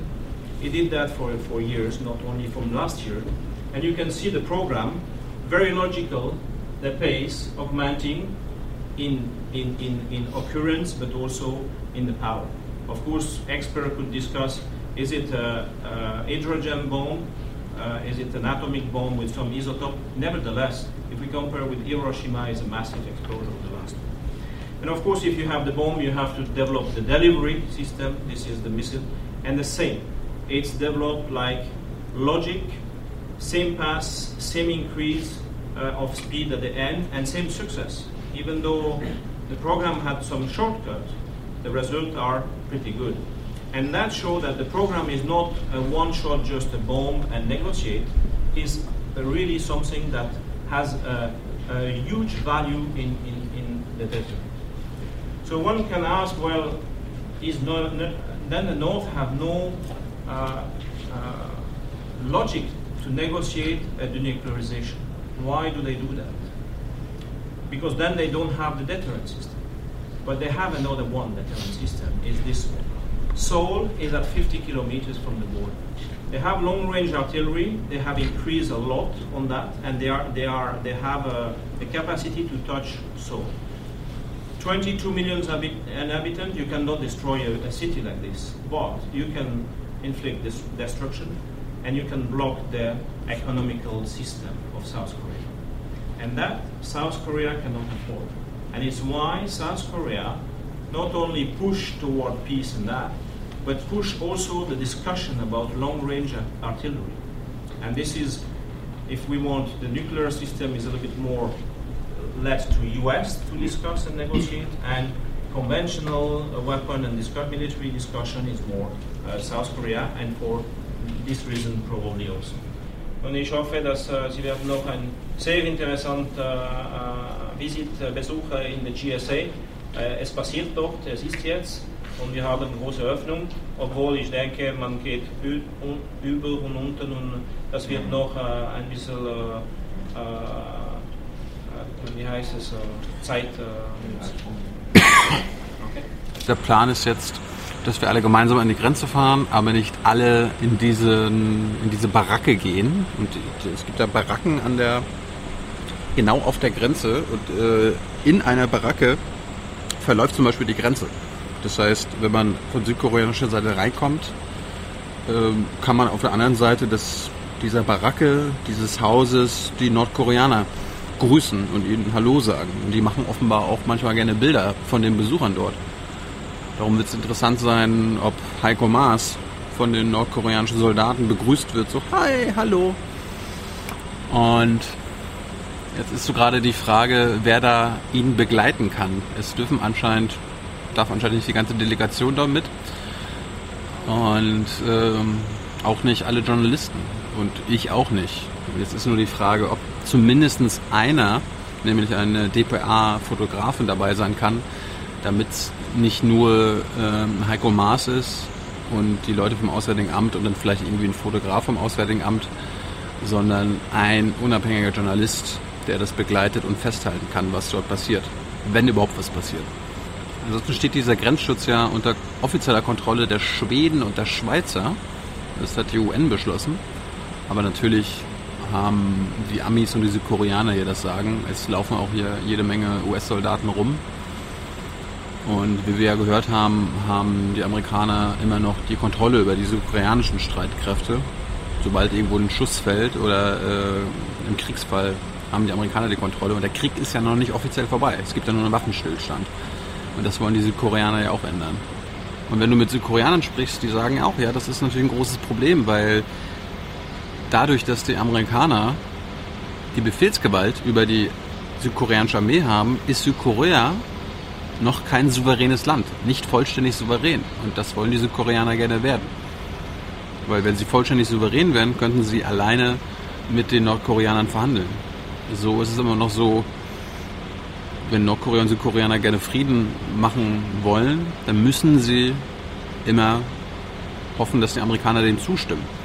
He did that for, for years, not only from last year, and you can see the program, very logical, the pace augmenting in, in, in, in occurrence, but also in the power. Of course, expert could discuss, is it a, a hydrogen bomb? Uh, is it an atomic bomb with some isotope? Nevertheless, if we compare with Hiroshima, it's a massive explosion of the last one. And of course, if you have the bomb, you have to develop the delivery system. This is the missile. And the same. It's developed like logic same pass, same increase uh, of speed at the end, and same success. Even though the program had some shortcuts, the results are pretty good. And that shows that the program is not a one shot, just a bomb and negotiate, is really something that has a, a huge value in, in, in the data. So one can ask, well, is no, no, then the North have no uh, uh, logic to negotiate a denuclearization. Why do they do that? Because then they don't have the deterrent system. But they have another one deterrent system, is this one. Seoul is at 50 kilometers from the border. They have long-range artillery. They have increased a lot on that, and they are they are they have uh, a, a capacity to touch Seoul. 22 million inhabitants. You cannot destroy a, a, city like this, but you can inflict this destruction and you can block the economical system of South Korea. And that South Korea cannot afford. And it's why South Korea not only push toward peace and that, but push also the discussion about long-range artillery. And this is, if we want, the nuclear system is a little bit more led to US to discuss and negotiate, and conventional weapon and discuss, military discussion is more uh, South Korea, and for this reason probably also. Und ich hoffe, dass äh, Sie werden noch ein sehr interessanter äh, Visit äh, besuchen in der GSA. Äh, es passiert dort, es ist jetzt und wir haben eine große Öffnung, obwohl ich denke, man geht über und unten und das wird noch äh, ein bisschen, äh, wie heißt es, Zeit. Okay. Der Plan ist jetzt dass wir alle gemeinsam an die Grenze fahren, aber nicht alle in, diesen, in diese Baracke gehen. Und es gibt da Baracken an der genau auf der Grenze und äh, in einer Baracke verläuft zum Beispiel die Grenze. Das heißt, wenn man von südkoreanischer Seite reinkommt, ähm, kann man auf der anderen Seite des, dieser Baracke, dieses Hauses, die Nordkoreaner grüßen und ihnen Hallo sagen. Und die machen offenbar auch manchmal gerne Bilder von den Besuchern dort. Darum wird es interessant sein, ob Heiko Maas von den nordkoreanischen Soldaten begrüßt wird. So, hi, hallo. Und jetzt ist so gerade die Frage, wer da ihn begleiten kann. Es dürfen anscheinend, darf anscheinend nicht die ganze Delegation da mit. Und ähm, auch nicht alle Journalisten. Und ich auch nicht. Jetzt ist nur die Frage, ob zumindest einer, nämlich eine DPA-Fotografin dabei sein kann, damit es nicht nur ähm, Heiko Maas ist und die Leute vom Auswärtigen Amt und dann vielleicht irgendwie ein Fotograf vom Auswärtigen Amt, sondern ein unabhängiger Journalist, der das begleitet und festhalten kann, was dort passiert, wenn überhaupt was passiert. Ansonsten steht dieser Grenzschutz ja unter offizieller Kontrolle der Schweden und der Schweizer. Das hat die UN beschlossen. Aber natürlich haben die Amis und diese Koreaner hier das Sagen. Es laufen auch hier jede Menge US-Soldaten rum. Und wie wir ja gehört haben, haben die Amerikaner immer noch die Kontrolle über diese koreanischen Streitkräfte. Sobald irgendwo ein Schuss fällt oder äh, im Kriegsfall haben die Amerikaner die Kontrolle. Und der Krieg ist ja noch nicht offiziell vorbei. Es gibt ja nur einen Waffenstillstand. Und das wollen die Südkoreaner ja auch ändern. Und wenn du mit Südkoreanern sprichst, die sagen auch, ja, das ist natürlich ein großes Problem, weil dadurch, dass die Amerikaner die Befehlsgewalt über die südkoreanische Armee haben, ist Südkorea noch kein souveränes Land, nicht vollständig souverän. Und das wollen die Südkoreaner gerne werden. Weil wenn sie vollständig souverän werden, könnten sie alleine mit den Nordkoreanern verhandeln. So ist es immer noch so, wenn Nordkorea und Südkoreaner gerne Frieden machen wollen, dann müssen sie immer hoffen, dass die Amerikaner dem zustimmen.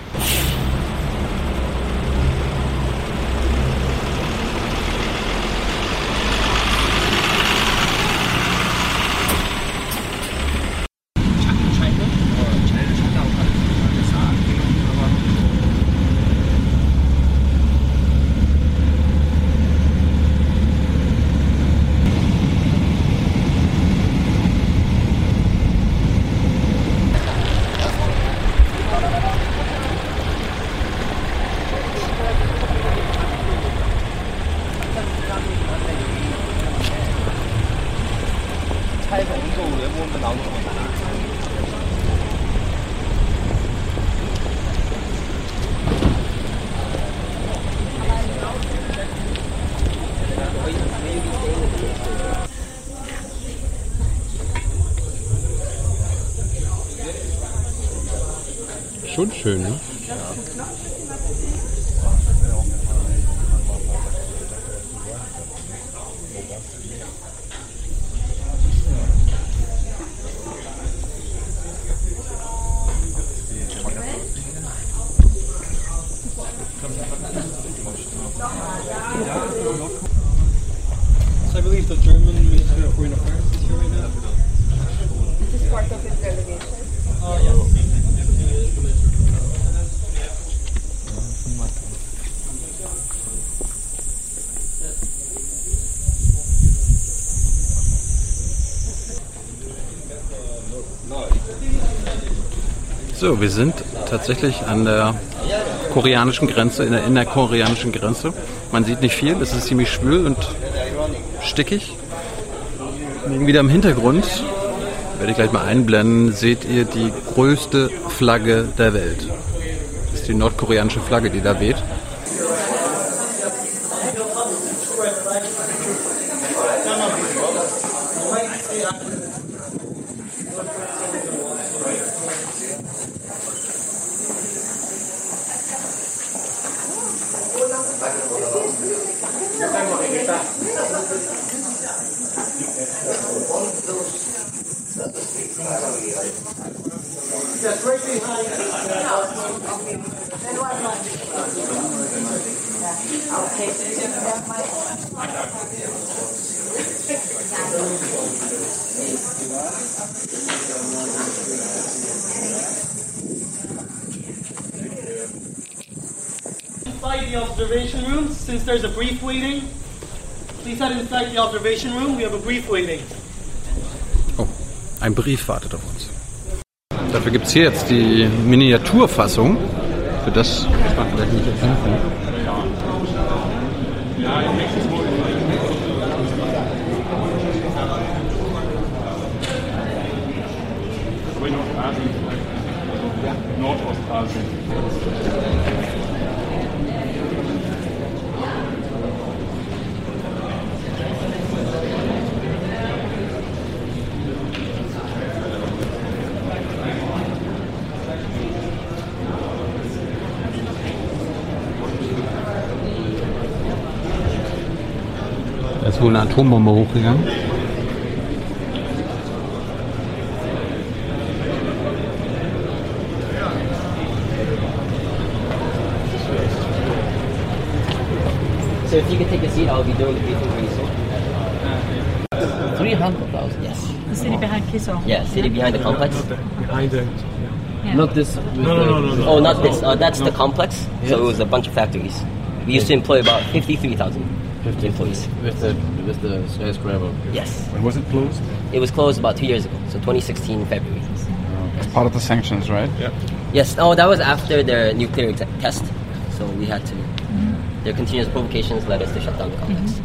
Schon schön, ne? So So, wir sind tatsächlich an der koreanischen Grenze, in der innerkoreanischen Grenze. Man sieht nicht viel, es ist ziemlich schwül und stickig. Wieder im Hintergrund, werde ich gleich mal einblenden, seht ihr die größte Flagge der Welt. Das ist die nordkoreanische Flagge, die da weht. Inside the observation room, since there's a brief waiting, Please head inside the observation room. We have a brief waiting. Oh, ein Brief wartet auf uns. Dafür gibt es hier jetzt die Miniaturfassung. Für das, was man vielleicht nicht kann. Nordostasien. Da wohl eine Atombombe hochgegangen. So if you could take a seat, I'll be doing the briefing very soon. 300,000, yes. The city behind Kiso. Yeah, city behind the complex. Behind it. Not this. No, no, no, no, no. Oh, not this. Uh, that's the complex. So it was a bunch of factories. We used to employ about 53,000 employees. With the with the skyscraper. Yes. When was it closed? It was closed about two years ago, so 2016 February. It's part of the sanctions, right? Yeah. Yes. Oh, that was after their nuclear te- test, so we had to. Their continuous provocations led us to shut down the complex.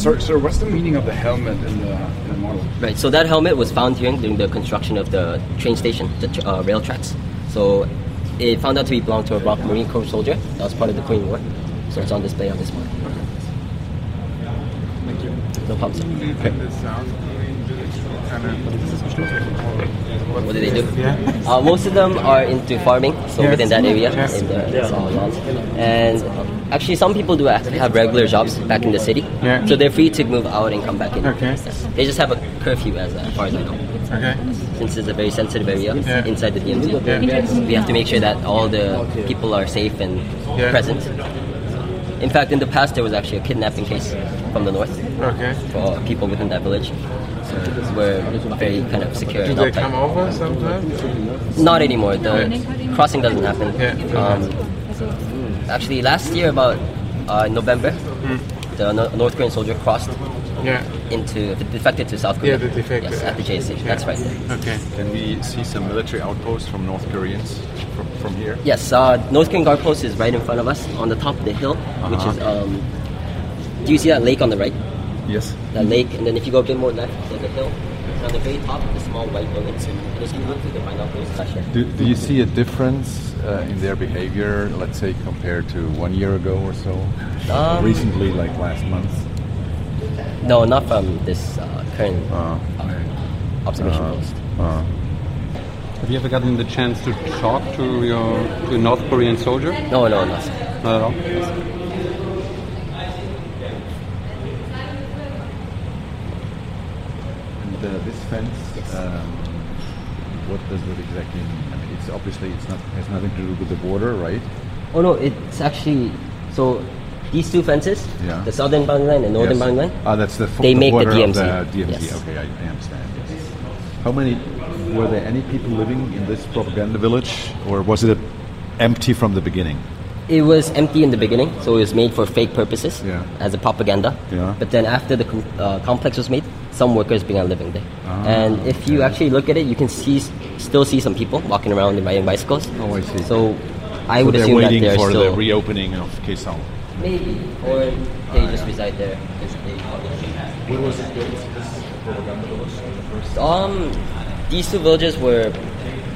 Sir, sir, what's the meaning of the helmet in the, in the model? Right. So that helmet was found here during the construction of the train station, the tr- uh, rail tracks. So it found out to be belonged to a Rock Marine Corps soldier. That was part of the Korean War. So it's on display on this one. Thank you. No problem. Sir. What do they do? Uh, most of them are into farming, so Yes. within that area, Yes. in the it's all lawns. And actually, some people do have have regular jobs back in the city, Yeah. so they're free to move out and come back in. Okay. They just have a curfew, as uh, far as I know. Okay. Since it's a very sensitive area Yeah. inside the DMZ, Yeah. we have to make sure that all the people are safe and Yeah. present. In fact, in the past, there was actually a kidnapping case from the north Okay. for people within that village. So we're very kind of secure. Do they uptight. come over sometimes? Not anymore. The crossing doesn't happen. Um, actually, last year, about uh, November, the no- North Korean soldier crossed Yeah. into defected to South Korea. Yeah, they defected. Yes, at the J station. That's right there. Okay. Can we see some military outposts from North Koreans from, here? Yes, uh, North Korean guard post is right in front of us on the top of the hill, which is. Uh-huh. Um, do you see that lake on the right? Yes. That lake, and then if you go a bit more left, there's a hill. And on the very top, the small white buildings. And if you look through the binoculars, it's actually Do, do you see a difference uh, in their behavior, let's say, compared to one year ago or so? Um, Recently, like last month? No, not from this uh, current uh, observation uh, post. Have you ever gotten the chance to talk to your to a North Korean soldier? No, no, no. Not at all. And uh, this fence, um, what does it exactly mean? I mean, it's obviously it's not has nothing to do with the border, right? Oh no, it's actually so. These two fences, Yeah. the southern boundary line and northern Yes. boundary line, Ah, that's the, fo- they the make the border DMZ. Of the DMZ. Yes. Okay, I, I understand. Yes. How many were there? Any people living in this propaganda village, or was it empty from the beginning? It was empty in the beginning, so it was made for fake purposes Yeah. as a propaganda. Yeah. But then after the com- uh, complex was made, some workers began living there. Ah, and if you actually look at it, you can see still see some people walking around and riding bicycles. Oh, I see. So I So would they're assume that they're for still the reopening of Kaesong. maybe, or they just reside there. 'cause they- When was it built? This propaganda village in the first. Um, these two villages were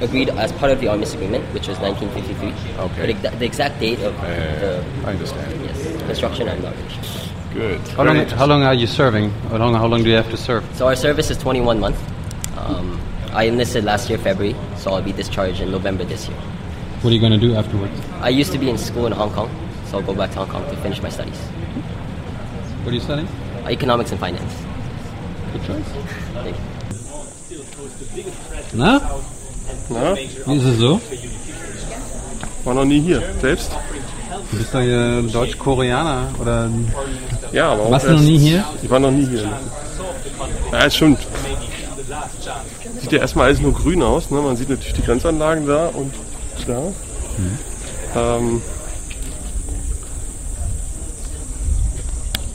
agreed as part of the Armistice Agreement, which was 1953. Okay. But exa- the exact date of the I understand. yes, construction, I'm not sure. Good. How long, how long are you serving? How long, how long do you have to serve? So our service is 21 months. Um, I enlisted last year, February, so I'll be discharged in November this year. What are you going to do afterwards? I used to be in school in Hong Kong, so I'll go back to Hong Kong to finish my studies. What are you studying? Economics and finance. Good choice. Thank you. Na? Na? Wie ist es so? War noch nie hier, selbst? Du bist doch hier Deutsch-Koreaner oder Ja, aber auch Warst du noch nie hier? Ich war noch nie hier. Ja, ist schon. Sieht ja erstmal alles nur grün aus. Ne? Man sieht natürlich die Grenzanlagen da und da. Ähm,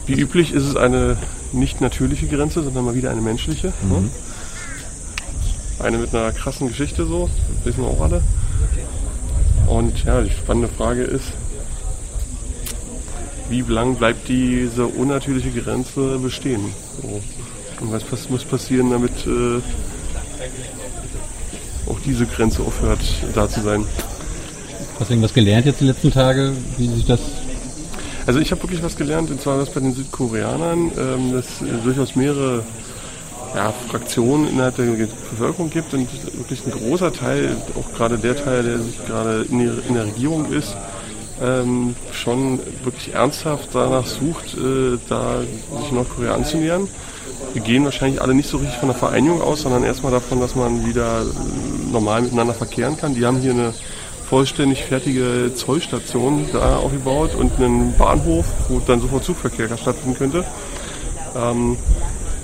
Wie üblich ist es eine nicht natürliche Grenze, sondern mal wieder eine menschliche. Ne? Eine mit einer krassen Geschichte so, das wissen wir auch alle. Und ja, die spannende Frage ist, wie lang bleibt diese unnatürliche Grenze bestehen? So. Und was muss passieren, damit äh, auch diese Grenze aufhört, da zu sein? Hast du irgendwas gelernt jetzt die letzten Tage, wie sich das Also ich habe wirklich was gelernt, und zwar das bei den Südkoreanern, ähm, dass es durchaus mehrere ja, Fraktionen innerhalb der Bevölkerung gibt und wirklich ein großer Teil, auch gerade der Teil, der sich gerade in, der- in der Regierung ist, ähm, schon wirklich ernsthaft danach sucht, äh, da sich Nordkorea anzunähern. Wir gehen wahrscheinlich alle nicht so richtig von der Vereinigung aus, sondern erstmal davon, dass man wieder äh, normal miteinander verkehren kann. Die haben hier eine vollständig fertige Zollstation da aufgebaut und einen Bahnhof, wo dann sofort Zugverkehr stattfinden könnte. Ähm,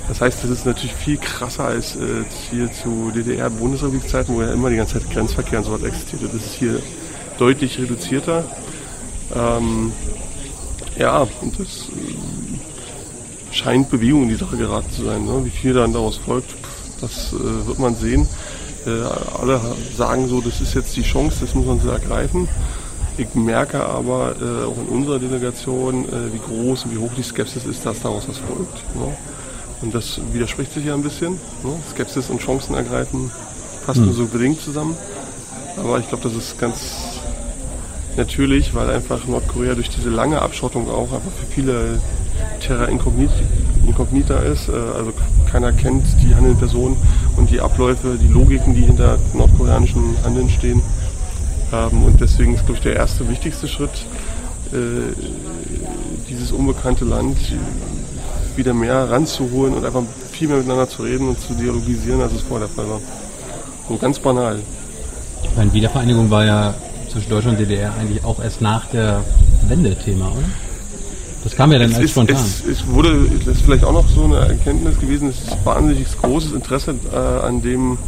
das heißt, das ist natürlich viel krasser als äh, hier zu DDR-Bundesrepublik-Zeiten, wo ja immer die ganze Zeit Grenzverkehr und so was existierte. Das ist hier deutlich reduzierter. Ähm, ja, und das äh, scheint Bewegung in die Sache geraten zu sein. Ne? Wie viel dann daraus folgt, das äh, wird man sehen. Äh, alle sagen so, das ist jetzt die Chance, das muss man so ergreifen. Ich merke aber äh, auch in unserer Delegation, wie groß und wie hoch die Skepsis ist, dass daraus was folgt. Ne? Und das widerspricht sich ja ein bisschen. Ne? Skepsis und Chancen ergreifen passen Hm. nur so bedingt zusammen. Aber ich glaube, das ist ganz natürlich, weil einfach Nordkorea durch diese lange Abschottung auch einfach für viele Terra Incognita, Incognita ist. Äh, Also keiner kennt die handelnden Personen und die Abläufe, die Logiken, die hinter nordkoreanischen Handeln stehen. Ähm, Und deswegen ist, glaube ich, der erste wichtigste Schritt, äh, dieses unbekannte Land wieder mehr ranzuholen und einfach viel mehr miteinander zu reden und zu dialogisieren, als es vorher der Fall war. So ganz banal. Ich meine, Wiedervereinigung war ja zwischen Deutschland und DDR eigentlich auch erst nach der Wende Thema, oder? Das kam ja dann Es als ist, spontan. Es, es wurde, das ist vielleicht auch noch so eine Erkenntnis gewesen, es ist wahnsinnig großes Interesse äh, an dem,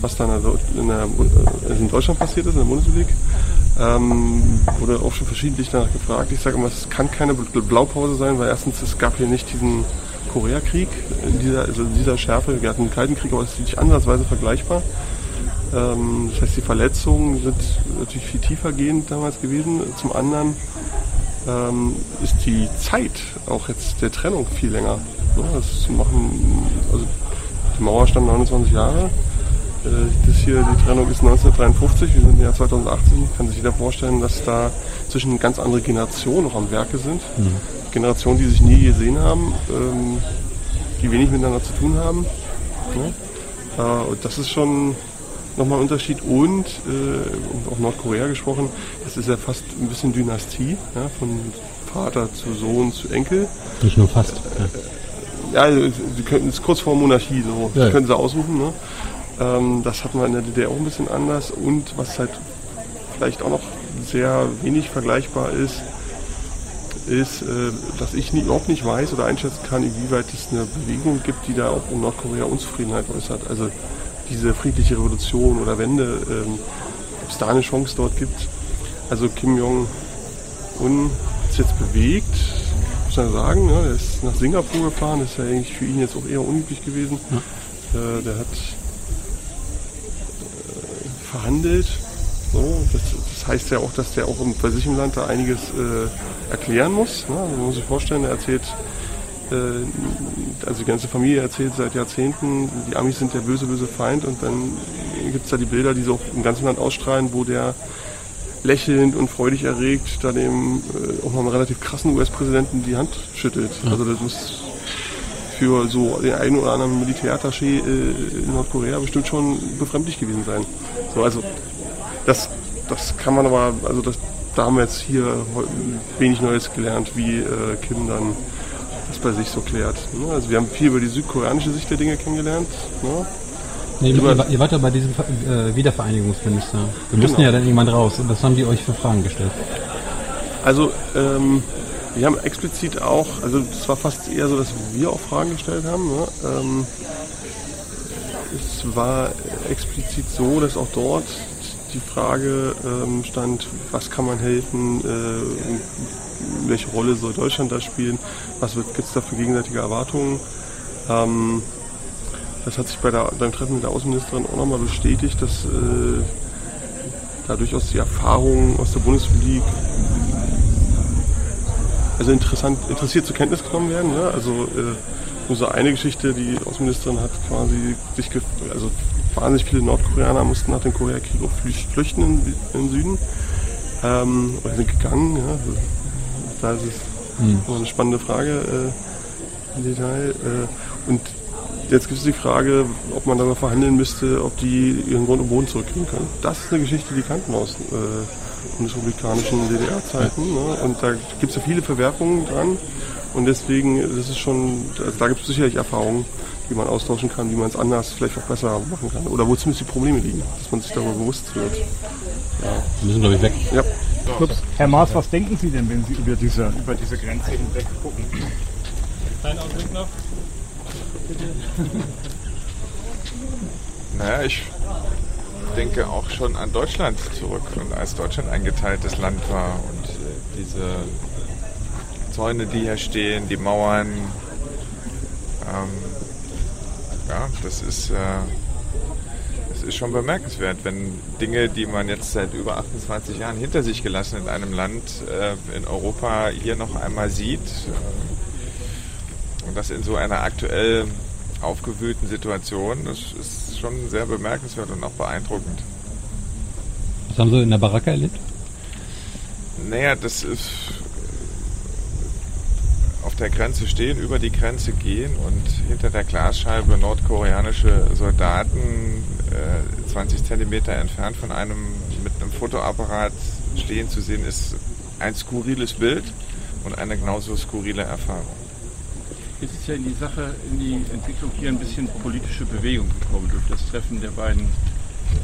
was also in, der, äh, in Deutschland passiert ist, in der Bundesrepublik. Ähm, wurde auch schon verschiedentlich danach gefragt. Ich sage immer, es kann keine Bl- Blaupause sein, weil erstens, es gab hier nicht diesen Koreakrieg in dieser, also in dieser Schärfe. Wir hatten einen Kalten Krieg, aber es ist nicht ansatzweise vergleichbar. Ähm, das heißt, die Verletzungen sind natürlich viel tiefer gehend damals gewesen. Zum anderen ähm, ist die Zeit auch jetzt der Trennung viel länger. Ne? Das machen, also die Mauer stand 29 Jahre. Äh, Das hier, die Trennung ist 1953, wir sind im Jahr 2018. Kann sich jeder vorstellen, dass da zwischen ganz andere Generationen noch am Werke sind. Mhm. Generationen, die sich nie gesehen haben, ähm, die wenig miteinander zu tun haben. Ne? Äh, und das ist schon nochmal ein Unterschied. Und, äh, auch Nordkorea gesprochen, das ist ja fast ein bisschen Dynastie, ja, von Vater zu Sohn zu Enkel. Nicht nur fast. Ja. Ja, also, sie könnten es ist kurz vor Monarchie, so. Ja, Das ja. können sie aussuchen. Ne? Ähm, das hatten wir in der DDR auch ein bisschen anders. Und was halt vielleicht auch noch sehr wenig vergleichbar ist, ist, äh, dass ich nie, überhaupt nicht weiß oder einschätzen kann, inwieweit es eine Bewegung gibt, die da auch in Nordkorea Unzufriedenheit äußert. Also diese friedliche Revolution oder Wende, ähm, ob es da eine Chance dort gibt. Also Kim Jong-un hat sich jetzt bewegt, muss man sagen. Ne? Er ist nach Singapur gefahren, das ist ja eigentlich für ihn jetzt auch eher unüblich gewesen. Äh, der hat verhandelt. So, das, das heißt ja auch, dass der auch im, bei sich im Land da einiges äh, erklären muss. Ne? Also man muss sich vorstellen, er erzählt, äh, also die ganze Familie erzählt seit Jahrzehnten, die Amis sind der böse, böse Feind und dann gibt es da die Bilder, die so auch im ganzen Land ausstrahlen, wo der lächelnd und freudig erregt da dem äh, auch noch einem relativ krassen US-Präsidenten die Hand schüttelt. Also das muss für so den einen oder anderen Militärattaché äh, in Nordkorea bestimmt schon befremdlich gewesen sein. So, also das, das kann man aber, also das, da haben wir jetzt hier wenig Neues gelernt, wie äh, Kim dann das bei sich so klärt. Ne? Also wir haben viel über die südkoreanische Sicht der Dinge kennengelernt. Ne? Nee, ihr, ihr wart ja bei diesem äh, Wiedervereinigungsminister. Wir mussten Genau. ja dann irgendwann raus. Was haben die euch für Fragen gestellt? Also, ähm, wir haben explizit auch, also es war fast eher so, dass wir auch Fragen gestellt haben. Ne? Ähm, es war explizit so, dass auch dort die Frage ähm, stand, was kann man helfen, äh, welche Rolle soll Deutschland da spielen, was gibt es da für gegenseitige Erwartungen. Ähm, das hat sich bei der, beim Treffen mit der Außenministerin auch nochmal bestätigt, dass äh, da durchaus die Erfahrungen aus der Bundesrepublik also interessant, interessiert zur Kenntnis genommen werden. Ja? Also äh, nur so eine Geschichte, die Außenministerin hat quasi sich, also wahnsinnig viele Nordkoreaner mussten nach dem Koreakrieg auch flüchten in, im Süden ähm, oder sind gegangen. Ja? Also, da ist es hm. eine spannende Frage äh, im Detail. Äh, und jetzt gibt es die Frage, ob man darüber verhandeln müsste, ob die ihren Grund und Boden zurückkriegen können. Das ist eine Geschichte, die kannten aus äh, bundesrepublikanischen DDR-Zeiten. Ne? Und da gibt es ja viele Verwerfungen dran. Und deswegen, das ist schon, also da gibt es sicherlich Erfahrungen, die man austauschen kann, wie man es anders vielleicht auch besser machen kann. Oder wo zumindest die Probleme liegen, dass man sich darüber bewusst wird. Ja. Wir müssen, glaube ich, weg. Ja. Ups. Herr Maas, was denken Sie denn, wenn Sie über diese, über diese Grenze hinweg gucken? Kleinen Augenblick noch. Bitte. Naja, ich denke auch schon an Deutschland zurück und als Deutschland ein geteiltes Land war und äh, diese Zäune, die hier stehen, die Mauern. Ähm, ja, das ist, äh, das ist schon bemerkenswert, wenn Dinge, die man jetzt seit über 28 Jahren hinter sich gelassen in einem Land äh, in Europa hier noch einmal sieht. Äh, und das in so einer aktuell aufgewühlten Situation, das ist schon sehr bemerkenswert und auch beeindruckend. Was haben Sie in der Baracke erlebt? Naja, das ist auf der Grenze stehen, über die Grenze gehen und hinter der Glasscheibe nordkoreanische Soldaten äh, 20 Zentimeter entfernt von einem mit einem Fotoapparat stehen zu sehen, ist ein skurriles Bild und eine genauso skurrile Erfahrung. Jetzt ist ja in die Sache, in die Entwicklung hier ein bisschen politische Bewegung gekommen durch das Treffen der beiden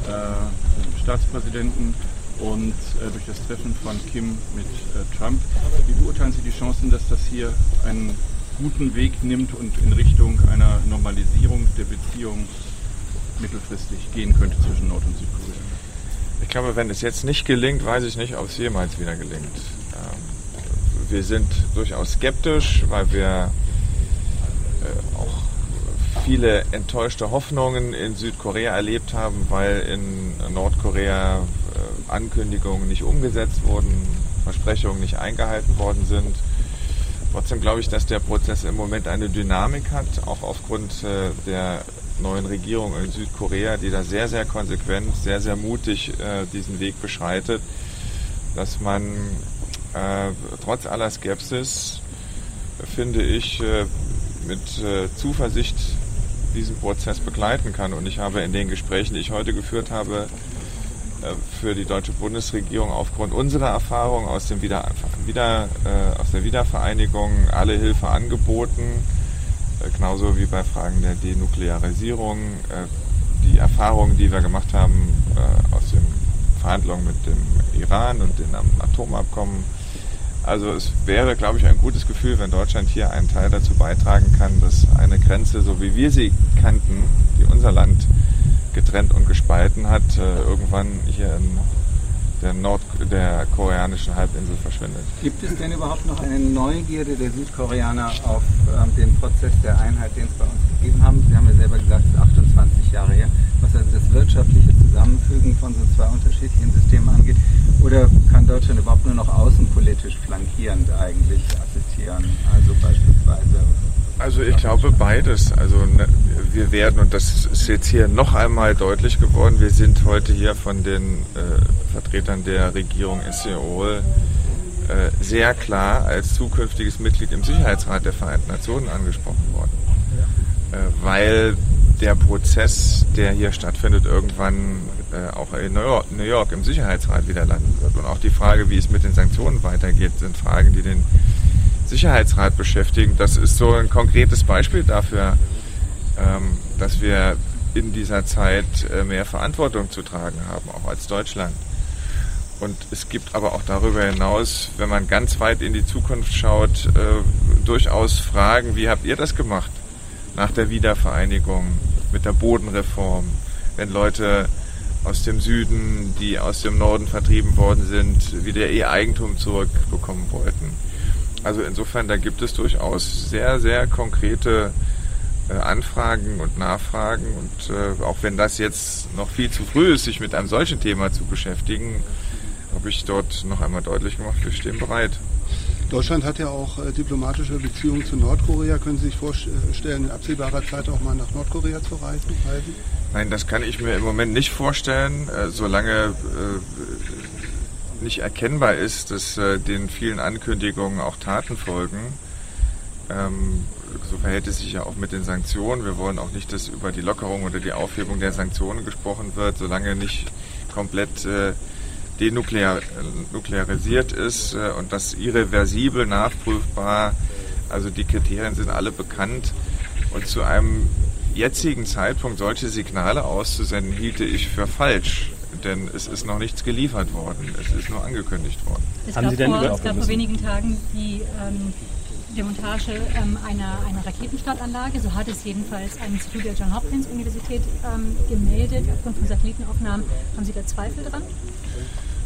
äh, Staatspräsidenten und äh, durch das Treffen von Kim mit äh, Trump. Wie beurteilen Sie die Chancen, dass das hier einen guten Weg nimmt und in Richtung einer Normalisierung der Beziehung mittelfristig gehen könnte zwischen Nord- und Südkorea? Ich glaube, wenn es jetzt nicht gelingt, weiß ich nicht, ob es jemals wieder gelingt. Ähm, wir sind durchaus skeptisch, weil wir auch viele enttäuschte Hoffnungen in Südkorea erlebt haben, weil in Nordkorea Ankündigungen nicht umgesetzt wurden, Versprechungen nicht eingehalten worden sind. Trotzdem glaube ich, dass der Prozess im Moment eine Dynamik hat, auch aufgrund äh, der neuen Regierung in Südkorea, die da sehr, sehr konsequent, sehr, sehr mutig äh, diesen Weg beschreitet, dass man äh, trotz aller Skepsis, finde ich, äh, mit äh, Zuversicht diesen Prozess begleiten kann. Und ich habe in den Gesprächen, die ich heute geführt habe, äh, für die deutsche Bundesregierung aufgrund unserer Erfahrung aus, dem Wieder, Wieder, äh, aus der Wiedervereinigung alle Hilfe angeboten, äh, genauso wie bei Fragen der Denuklearisierung. Äh, die Erfahrungen, die wir gemacht haben äh, aus den Verhandlungen mit dem Iran und dem Atomabkommen. Also es wäre, glaube ich, ein gutes Gefühl, wenn Deutschland hier einen Teil dazu beitragen kann, dass eine Grenze, so wie wir sie kannten, die unser Land getrennt und gespalten hat, äh, irgendwann hier in der, Nord der koreanischen Halbinsel verschwindet. Gibt es denn überhaupt noch eine Neugierde der Südkoreaner auf ähm, den Prozess der Einheit, den es bei uns gegeben haben? Sie haben ja selber gesagt, es ist 28 Jahre her, was also das wirtschaftliche Zusammenfügen von so zwei unterschiedlichen Systemen angeht. Oder kann Deutschland überhaupt nur noch außenpolitisch flankierend eigentlich assistieren? Also beispielsweise also ich glaube beides. Also ne, wir werden, und das ist jetzt hier noch einmal deutlich geworden, wir sind heute hier von den äh, Vertretern der Regierung in Seoul äh, sehr klar als zukünftiges Mitglied im Sicherheitsrat der Vereinten Nationen angesprochen worden. Äh, weil der Prozess, der hier stattfindet, irgendwann äh, auch in New York, New York im Sicherheitsrat wieder landen wird. Und auch die Frage, wie es mit den Sanktionen weitergeht, sind Fragen, die den Sicherheitsrat beschäftigen. Das ist so ein konkretes Beispiel dafür, ähm, dass wir in dieser Zeit äh, mehr Verantwortung zu tragen haben, auch als Deutschland. Und es gibt aber auch darüber hinaus, wenn man ganz weit in die Zukunft schaut, durchaus Fragen, wie habt ihr das gemacht nach der Wiedervereinigung mit der Bodenreform, wenn Leute aus dem Süden, die aus dem Norden vertrieben worden sind, wieder ihr Eigentum zurückbekommen wollten. Also insofern, da gibt es durchaus sehr, sehr konkrete äh, Anfragen und Nachfragen. Und äh, auch wenn das jetzt noch viel zu früh ist, sich mit einem solchen Thema zu beschäftigen, habe ich dort noch einmal deutlich gemacht, wir stehen bereit. Deutschland hat ja auch äh, diplomatische Beziehungen zu Nordkorea. Können Sie sich vorstellen, in absehbarer Zeit auch mal nach Nordkorea zu reisen? reisen? Nein, das kann ich mir im Moment nicht vorstellen, äh, solange äh, nicht erkennbar ist, dass äh, den vielen Ankündigungen auch Taten folgen. Ähm, so verhält es sich ja auch mit den Sanktionen. Wir wollen auch nicht, dass über die Lockerung oder die Aufhebung der Sanktionen gesprochen wird, solange nicht komplett äh, denuklearisiert ist äh, und das irreversibel nachprüfbar. Also die Kriterien sind alle bekannt und zu einem jetzigen Zeitpunkt solche Signale auszusenden, hielte ich für falsch. Denn es ist noch nichts geliefert worden. Es ist nur angekündigt worden. Es Haben gab, Sie denn vor, es gab vor wenigen Tagen die ähm, Demontage ähm, einer, einer Raketenstartanlage. So hat es jedenfalls ein Institut der John Hopkins Universität ähm, gemeldet. Aufgrund von Satellitenaufnahmen haben Sie da Zweifel dran?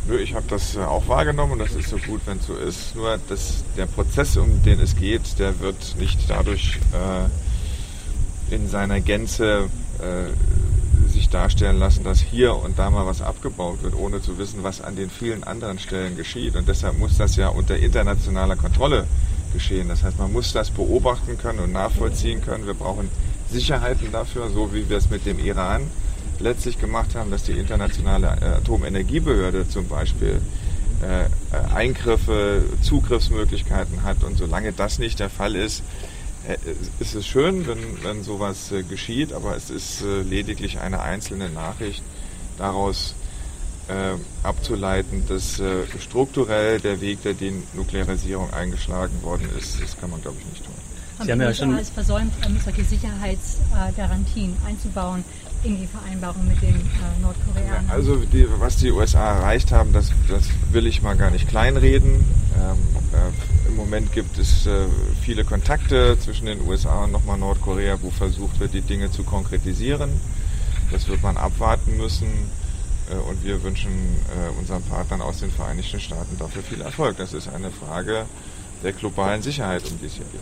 Ich habe das äh, auch wahrgenommen und das ist so gut, wenn es so ist. Nur dass der Prozess, um den es geht, der wird nicht dadurch äh, in seiner Gänze äh, sich darstellen lassen, dass hier und da mal was abgebaut wird, ohne zu wissen, was an den vielen anderen Stellen geschieht. Und deshalb muss das ja unter internationaler Kontrolle geschehen. Das heißt, man muss das beobachten können und nachvollziehen können. Wir brauchen Sicherheiten dafür, so wie wir es mit dem Iran letztlich gemacht haben, dass die internationale äh, Atomenergiebehörde zum Beispiel äh, äh, Eingriffe, Zugriffsmöglichkeiten hat. Und solange das nicht der Fall ist, ist es schön, wenn, wenn sowas geschieht, aber es ist lediglich eine einzelne Nachricht. Daraus abzuleiten, dass strukturell der Weg der Denuklearisierung eingeschlagen worden ist, das kann man, glaube ich, nicht tun. Haben Sie haben ja schon versäumt, solche Sicherheitsgarantien einzubauen in die Vereinbarung mit den äh, Nordkoreanern? Also die, was die USA erreicht haben, das, das will ich mal gar nicht kleinreden. Ähm, äh, Im Moment gibt es äh, viele Kontakte zwischen den USA und nochmal Nordkorea, wo versucht wird, die Dinge zu konkretisieren. Das wird man abwarten müssen. Äh, und wir wünschen äh, unseren Partnern aus den Vereinigten Staaten dafür viel Erfolg. Das ist eine Frage der globalen Sicherheit, um die es hier geht.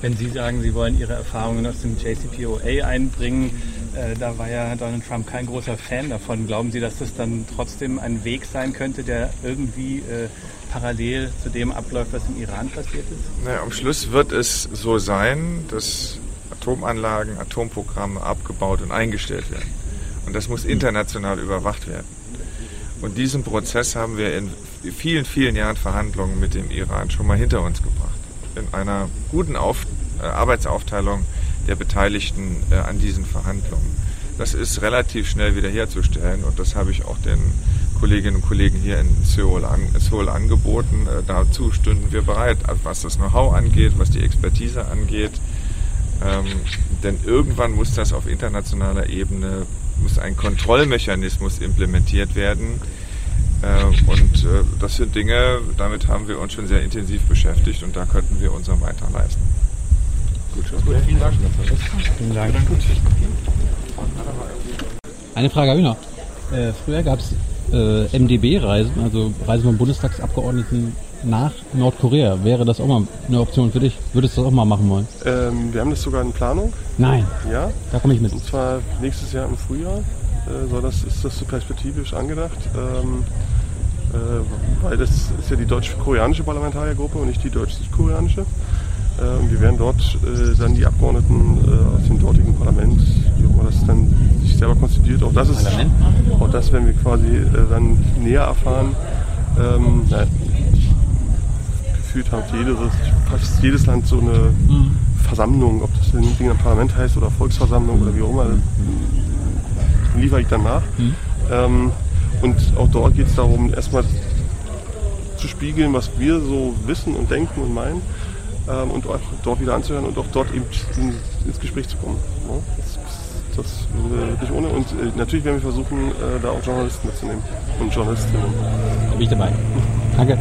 Wenn Sie sagen, Sie wollen Ihre Erfahrungen aus dem JCPOA einbringen, äh, da war ja Donald Trump kein großer Fan davon. Glauben Sie, dass das dann trotzdem ein Weg sein könnte, der irgendwie äh, parallel zu dem abläuft, was im Iran passiert ist? Naja, am Schluss wird es so sein, dass Atomanlagen, Atomprogramme abgebaut und eingestellt werden. Und das muss international überwacht werden. Und diesen Prozess haben wir in vielen, vielen Jahren Verhandlungen mit dem Iran schon mal hinter uns gebracht in einer guten Auf äh, Arbeitsaufteilung der Beteiligten äh, an diesen Verhandlungen. Das ist relativ schnell wiederherzustellen und das habe ich auch den Kolleginnen und Kollegen hier in Seoul, an, Seoul angeboten. Äh, dazu stünden wir bereit, was das Know-how angeht, was die Expertise angeht. Ähm, denn irgendwann muss das auf internationaler Ebene, muss ein Kontrollmechanismus implementiert werden, äh, und äh, das sind Dinge, damit haben wir uns schon sehr intensiv beschäftigt und da könnten wir unseren Beitrag leisten. Gut, gut vielen Dank. Vielen Dank. Eine Frage habe ich noch. Äh, früher gab es äh, MDB-Reisen, also Reisen von Bundestagsabgeordneten nach Nordkorea. Wäre das auch mal eine Option für dich? Würdest du das auch mal machen wollen? Ähm, wir haben das sogar in Planung. Nein. Ja. Da komme ich mit. Und zwar nächstes Jahr im Frühjahr. Äh, soll das, ist das so perspektivisch angedacht. Ähm, äh, weil das ist ja die deutsch-koreanische Parlamentariergruppe und nicht die deutsch-südkoreanische. Äh, wir werden dort äh, dann die Abgeordneten äh, aus dem dortigen Parlament, wie auch immer das dann sich selber konstituiert, auch das ist, auch das werden wir quasi äh, dann näher erfahren. Ähm, na, gefühlt hat jedes, fast jedes Land so eine mhm. Versammlung, ob das ein Parlament heißt oder Volksversammlung oder wie auch immer, liefere ich dann nach. Mhm. Ähm, und auch dort geht es darum, erstmal zu spiegeln, was wir so wissen und denken und meinen ähm, und auch dort wieder anzuhören und auch dort eben in, ins Gespräch zu kommen. Ne? Das, das äh, ohne. Und äh, natürlich werden wir versuchen, äh, da auch Journalisten mitzunehmen und Journalistinnen. Da bin ich dabei. Danke.